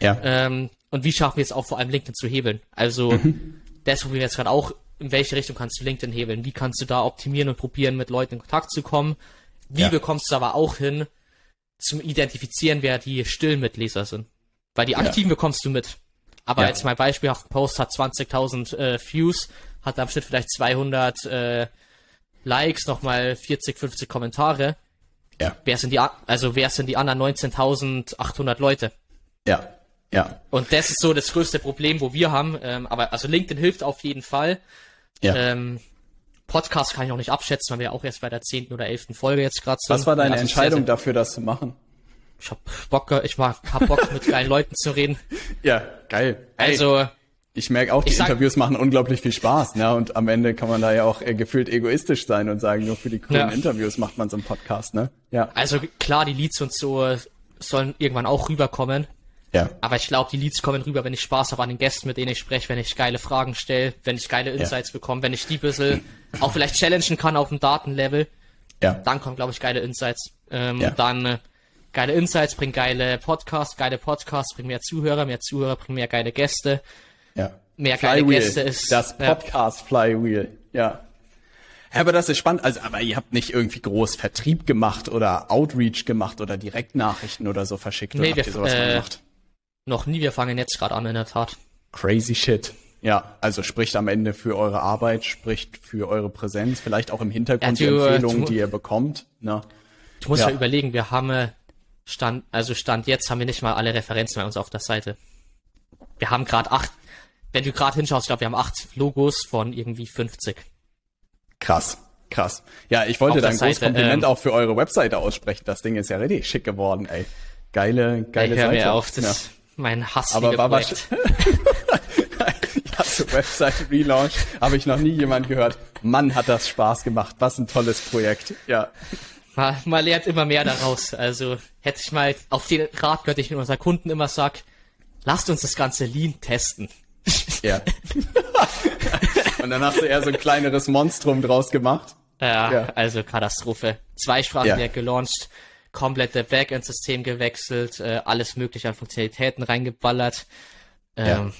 Ja. Ähm, und wie schaffen wir es auch vor allem LinkedIn zu hebeln? Also mhm. das probieren wir jetzt gerade auch, in welche Richtung kannst du LinkedIn hebeln? Wie kannst du da optimieren und probieren, mit Leuten in Kontakt zu kommen? Wie ja. bekommst du aber auch hin, zum Identifizieren, wer die stillen Mitleser sind? Weil die aktiven ja. bekommst du mit. Aber ja. jetzt mal beispielhaft, Post hat 20.000 äh, Views, hat am Schnitt vielleicht 200 äh, Likes, nochmal 40, 50 Kommentare. Ja. Wer sind die, also wer sind die anderen 19.800 Leute?
Ja. Ja.
Und das ist so das größte Problem, wo wir haben. Ähm, aber also LinkedIn hilft auf jeden Fall. Ja. Ähm, Podcast kann ich auch nicht abschätzen, weil wir auch erst bei der zehnten oder elften Folge jetzt gerade
sind. Was war deine also Entscheidung dafür, das zu machen?
Ich hab Bock, ich mag, hab Bock mit geilen Leuten zu reden.
Ja, geil. Also, ich merke auch, die sag, Interviews machen unglaublich viel Spaß, ne? Und am Ende kann man da ja auch äh, gefühlt egoistisch sein und sagen, nur für die coolen ja. Interviews macht man so einen Podcast, ne?
Ja. Also klar, die Leads und so sollen irgendwann auch rüberkommen. Ja. Aber ich glaube, die Leads kommen rüber, wenn ich Spaß habe an den Gästen, mit denen ich spreche, wenn ich geile Fragen stelle, wenn ich geile Insights ja. bekomme, wenn ich die bisschen auch vielleicht challengen kann auf dem Datenlevel. Ja. Dann kommen, glaube ich, geile Insights. Ähm, ja. Dann äh, geile Insights, bringen geile Podcasts, geile Podcasts, bringen mehr Zuhörer, mehr Zuhörer, bringen mehr geile Gäste. Ja. Mehr geile Flywheel, Gäste ist.
Das Podcast ja. Flywheel, ja. Ja, aber das ist spannend. Also, aber ihr habt nicht irgendwie groß Vertrieb gemacht oder Outreach gemacht oder Direktnachrichten oder so verschickt nee, oder
wir,
habt ihr sowas
äh, gemacht? Noch nie, wir fangen jetzt gerade an in der Tat.
Crazy shit. Ja, also spricht am Ende für eure Arbeit, spricht für eure Präsenz, vielleicht auch im Hintergrund ja, du, die Empfehlungen, du, die ihr bekommt. Ne?
Du musst ja. ja überlegen, wir haben äh, Stand, also Stand jetzt haben wir nicht mal alle Referenzen bei uns auf der Seite. Wir haben gerade acht, wenn du gerade hinschaust, ich glaube, wir haben acht Logos von irgendwie 50.
Krass, krass. Ja, ich wollte da ein großes Kompliment ähm, auch für eure Webseite aussprechen. Das Ding ist ja richtig schick geworden, ey. Geile, geile ey, hör Seite.
Mir auf, das ja. ist mein Hass.
Aber war was? ja, so Webseite Relaunch habe ich noch nie jemand gehört. Mann, hat das Spaß gemacht. Was ein tolles Projekt. Ja.
Man, man lernt immer mehr daraus. Also hätte ich mal auf den Rat gehört, ich mit unseren Kunden immer sag, lasst uns das ganze Lean testen.
Ja. Und dann hast du eher so ein kleineres Monstrum draus gemacht.
Ja, ja. also Katastrophe. Zweisprachig ja. gelauncht, komplette Backend-System gewechselt, äh, alles mögliche an Funktionalitäten reingeballert. Ähm, ja.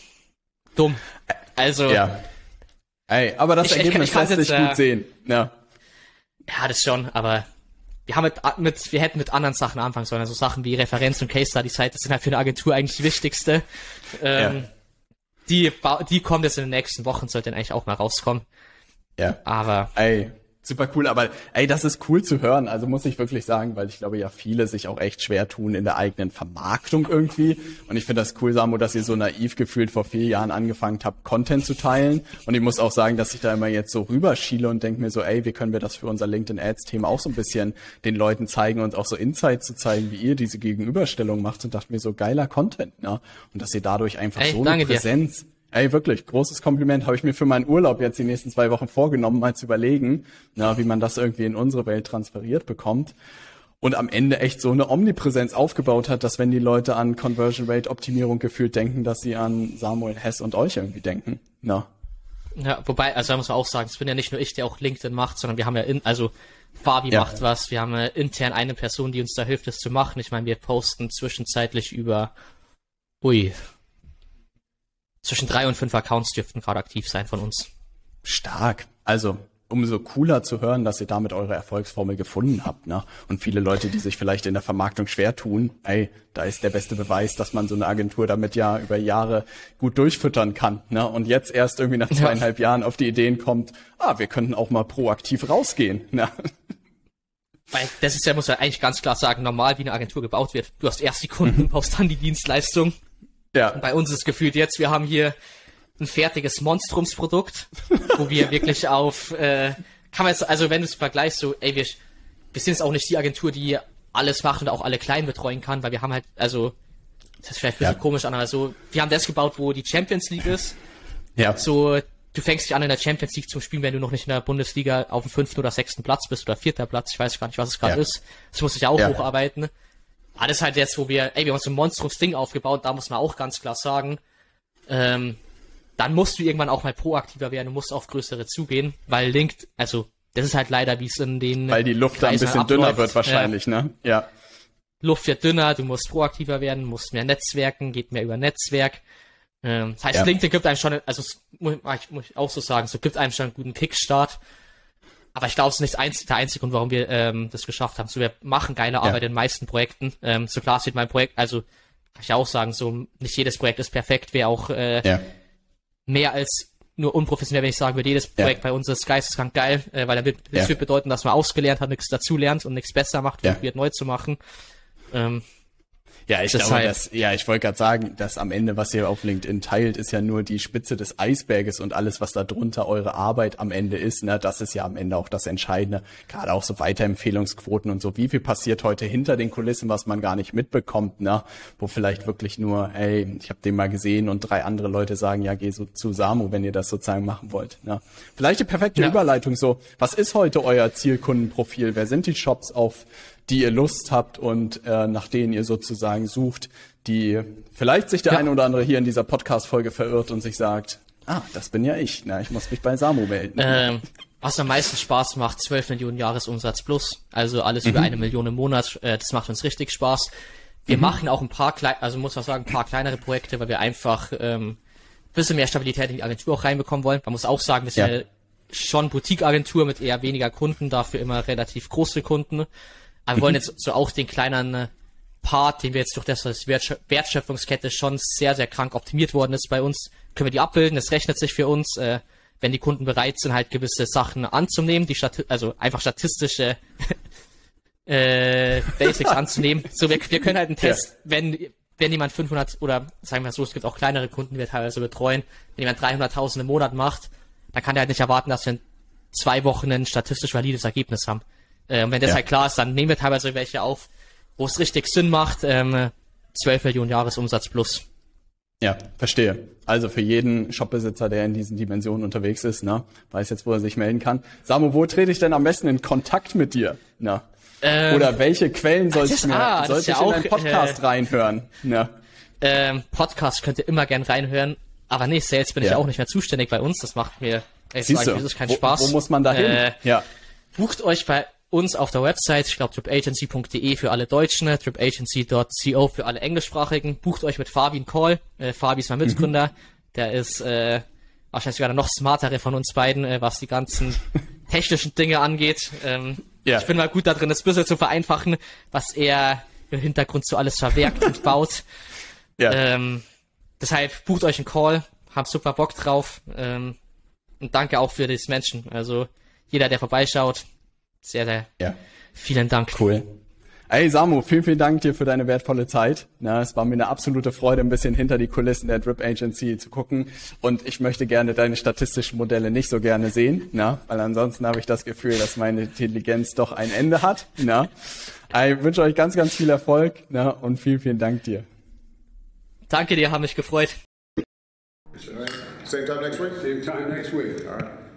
Dumm. Also. Ja.
Ey, aber das ich, Ergebnis ich, ich lässt sich gut äh, sehen. Ja.
Ja, das schon, aber wir haben mit, mit, wir hätten mit anderen Sachen anfangen sollen, also Sachen wie Referenz und Case Study Site, das sind halt für eine Agentur eigentlich die wichtigste. Ähm, ja. die, die kommt jetzt in den nächsten Wochen, sollte dann eigentlich auch mal rauskommen.
Ja. Aber. Ey, Super cool, aber ey, das ist cool zu hören. Also muss ich wirklich sagen, weil ich glaube ja viele sich auch echt schwer tun in der eigenen Vermarktung irgendwie. Und ich finde das cool, Samu, dass ihr so naiv gefühlt vor vier Jahren angefangen habt, Content zu teilen. Und ich muss auch sagen, dass ich da immer jetzt so rüberschiele und denke mir so, ey, wie können wir das für unser LinkedIn Ads Thema auch so ein bisschen den Leuten zeigen und auch so Insights zu zeigen, wie ihr diese Gegenüberstellung macht und dachte mir so geiler Content, ne? Und dass ihr dadurch einfach ey, so eine Präsenz dir Ey, wirklich, großes Kompliment. Habe ich mir für meinen Urlaub jetzt die nächsten zwei Wochen vorgenommen, mal zu überlegen, na, wie man das irgendwie in unsere Welt transferiert bekommt. Und am Ende echt so eine Omnipräsenz aufgebaut hat, dass wenn die Leute an Conversion Rate Optimierung gefühlt denken, dass sie an Samuel Hess und euch irgendwie denken. Na.
Ja, wobei, also da muss man auch sagen, es bin ja nicht nur ich, der auch LinkedIn macht, sondern wir haben ja in, also Fabi ja. macht was, wir haben ja intern eine Person, die uns da hilft, das zu machen. Ich meine, wir posten zwischenzeitlich über, ui, zwischen drei und fünf Accounts dürften gerade aktiv sein von uns.
Stark. Also umso cooler zu hören, dass ihr damit eure Erfolgsformel gefunden habt. Ne? Und viele Leute, die sich vielleicht in der Vermarktung schwer tun, ey, da ist der beste Beweis, dass man so eine Agentur damit ja über Jahre gut durchfüttern kann. Ne? Und jetzt erst irgendwie nach zweieinhalb ja. Jahren auf die Ideen kommt, ah, wir könnten auch mal proaktiv rausgehen. Ne?
Weil das ist ja, muss man eigentlich ganz klar sagen, normal wie eine Agentur gebaut wird. Du hast erst die Kunden, mhm. baust dann die Dienstleistung ja. Und bei uns ist gefühlt jetzt, wir haben hier ein fertiges Monstrumsprodukt, wo wir wirklich auf, äh, kann man jetzt, also wenn du es vergleichst, so, ey, wir, wir sind jetzt auch nicht die Agentur, die alles macht und auch alle klein betreuen kann, weil wir haben halt, also, das ist vielleicht ein bisschen ja. komisch an, aber so, wir haben das gebaut, wo die Champions League ist. Ja. So, du fängst dich an in der Champions League zu spielen, wenn du noch nicht in der Bundesliga auf dem fünften oder sechsten Platz bist oder vierter Platz, ich weiß gar nicht, was es gerade ja. ist. Das muss ich auch ja. hocharbeiten. Alles halt jetzt, wo wir, ey, wir haben so ein Monstrums-Ding aufgebaut, da muss man auch ganz klar sagen, ähm, dann musst du irgendwann auch mal proaktiver werden, du musst auf größere zugehen, weil Linked, also, das ist halt leider, wie es in den.
Weil die Luft da ein bisschen abläuft. dünner wird wahrscheinlich, ja. ne? Ja.
Luft wird dünner, du musst proaktiver werden, musst mehr Netzwerken, geht mehr über Netzwerk. Ähm, das heißt, ja. LinkedIn gibt einem schon, also muss ich, muss ich auch so sagen, so gibt einem schon einen guten Kickstart. Aber ich glaube, es ist nicht der einzige Grund, warum wir ähm, das geschafft haben. So, wir machen geile Arbeit ja. in den meisten Projekten. Ähm, so klar sieht mein Projekt, also kann ich auch sagen, so nicht jedes Projekt ist perfekt, wäre auch äh, ja. mehr als nur unprofessionell, wenn ich sagen würde, jedes Projekt ja. bei uns ist geisteskrank geil, äh, weil damit, das ja. wird bedeuten, dass man ausgelernt hat, nichts dazulernt und nichts besser macht, probiert neu zu machen. Ähm,
ja, ich glaube, dass, ja, ich wollte gerade sagen, dass am Ende, was ihr auf LinkedIn teilt, ist ja nur die Spitze des Eisberges und alles, was da drunter eure Arbeit am Ende ist, ne, das ist ja am Ende auch das Entscheidende. Gerade auch so Weiterempfehlungsquoten und so. Wie viel passiert heute hinter den Kulissen, was man gar nicht mitbekommt, ne? Wo vielleicht wirklich nur, ey, ich habe den mal gesehen und drei andere Leute sagen, ja, geh so zu Samu, wenn ihr das sozusagen machen wollt. Ne? Vielleicht die perfekte ja. Überleitung so. Was ist heute euer Zielkundenprofil? Wer sind die Shops auf die ihr Lust habt und äh, nach denen ihr sozusagen sucht, die vielleicht sich der ja. eine oder andere hier in dieser Podcast-Folge verirrt und sich sagt, ah, das bin ja ich, na, ich muss mich bei Samu melden.
Ähm, was am meisten Spaß macht, 12 Millionen Jahresumsatz plus, also alles mhm. über eine Million im Monat, äh, das macht uns richtig Spaß. Wir mhm. machen auch ein paar, kleine, also muss man sagen, ein paar kleinere Projekte, weil wir einfach ähm, bisschen mehr Stabilität in die Agentur auch reinbekommen wollen. Man muss auch sagen, wir sind ja. schon Boutique-Agentur mit eher weniger Kunden, dafür immer relativ große Kunden. Aber wir wollen jetzt so auch den kleinen äh, Part, den wir jetzt durch das, das Wertschöpfungskette schon sehr, sehr krank optimiert worden ist bei uns, können wir die abbilden. Es rechnet sich für uns, äh, wenn die Kunden bereit sind, halt gewisse Sachen anzunehmen, die Stati also einfach statistische äh, Basics anzunehmen. So, wir, wir können halt einen Test, ja. wenn wenn jemand 500 oder sagen wir so, es gibt auch kleinere Kunden, die wir teilweise betreuen, wenn jemand 300.000 im Monat macht, dann kann der halt nicht erwarten, dass wir in zwei Wochen ein statistisch valides Ergebnis haben. Äh, und wenn das ja. halt klar ist, dann nehmen wir teilweise welche auf, wo es richtig Sinn macht. Ähm, 12 Millionen Jahresumsatz plus.
Ja, verstehe. Also für jeden Shopbesitzer, der in diesen Dimensionen unterwegs ist, ne, weiß jetzt, wo er sich melden kann. Samu, wo trete ich denn am besten in Kontakt mit dir? Na? Ähm, Oder welche Quellen soll ich mir, ah, soll ich ja in deinen Podcast äh, reinhören?
Ja. Ähm, Podcast könnt ihr immer gern reinhören. Aber nee, Sales bin ja. ich auch nicht mehr zuständig bei uns. Das macht mir,
Siehst sagen, du, keinen Spaß. Wo muss man da hin? Äh,
ja. Bucht euch bei uns auf der Website, ich glaube tripagency.de für alle Deutschen, tripagency.co für alle englischsprachigen. Bucht euch mit Fabi einen Call. Äh, Fabi ist mein Mitgründer. Mhm. Der ist äh, wahrscheinlich sogar der noch smartere von uns beiden, äh, was die ganzen technischen Dinge angeht. Ähm, ja. Ich bin mal gut da drin, das bisschen zu vereinfachen, was er im Hintergrund so alles verwerkt und baut. Ja. Ähm, deshalb bucht euch einen Call, habt super Bock drauf. Ähm, und danke auch für das Menschen. Also jeder, der vorbeischaut. Sehr, sehr
Ja.
vielen Dank.
Cool. Ey Samu, vielen, vielen Dank dir für deine wertvolle Zeit. Na, es war mir eine absolute Freude, ein bisschen hinter die Kulissen der Drip Agency zu gucken. Und ich möchte gerne deine statistischen Modelle nicht so gerne sehen, na, weil ansonsten habe ich das Gefühl, dass meine Intelligenz doch ein Ende hat. Na. Ich wünsche euch ganz, ganz viel Erfolg na, und vielen, vielen Dank dir.
Danke dir, haben mich gefreut.
Same time next week?
Same time next week.
All right.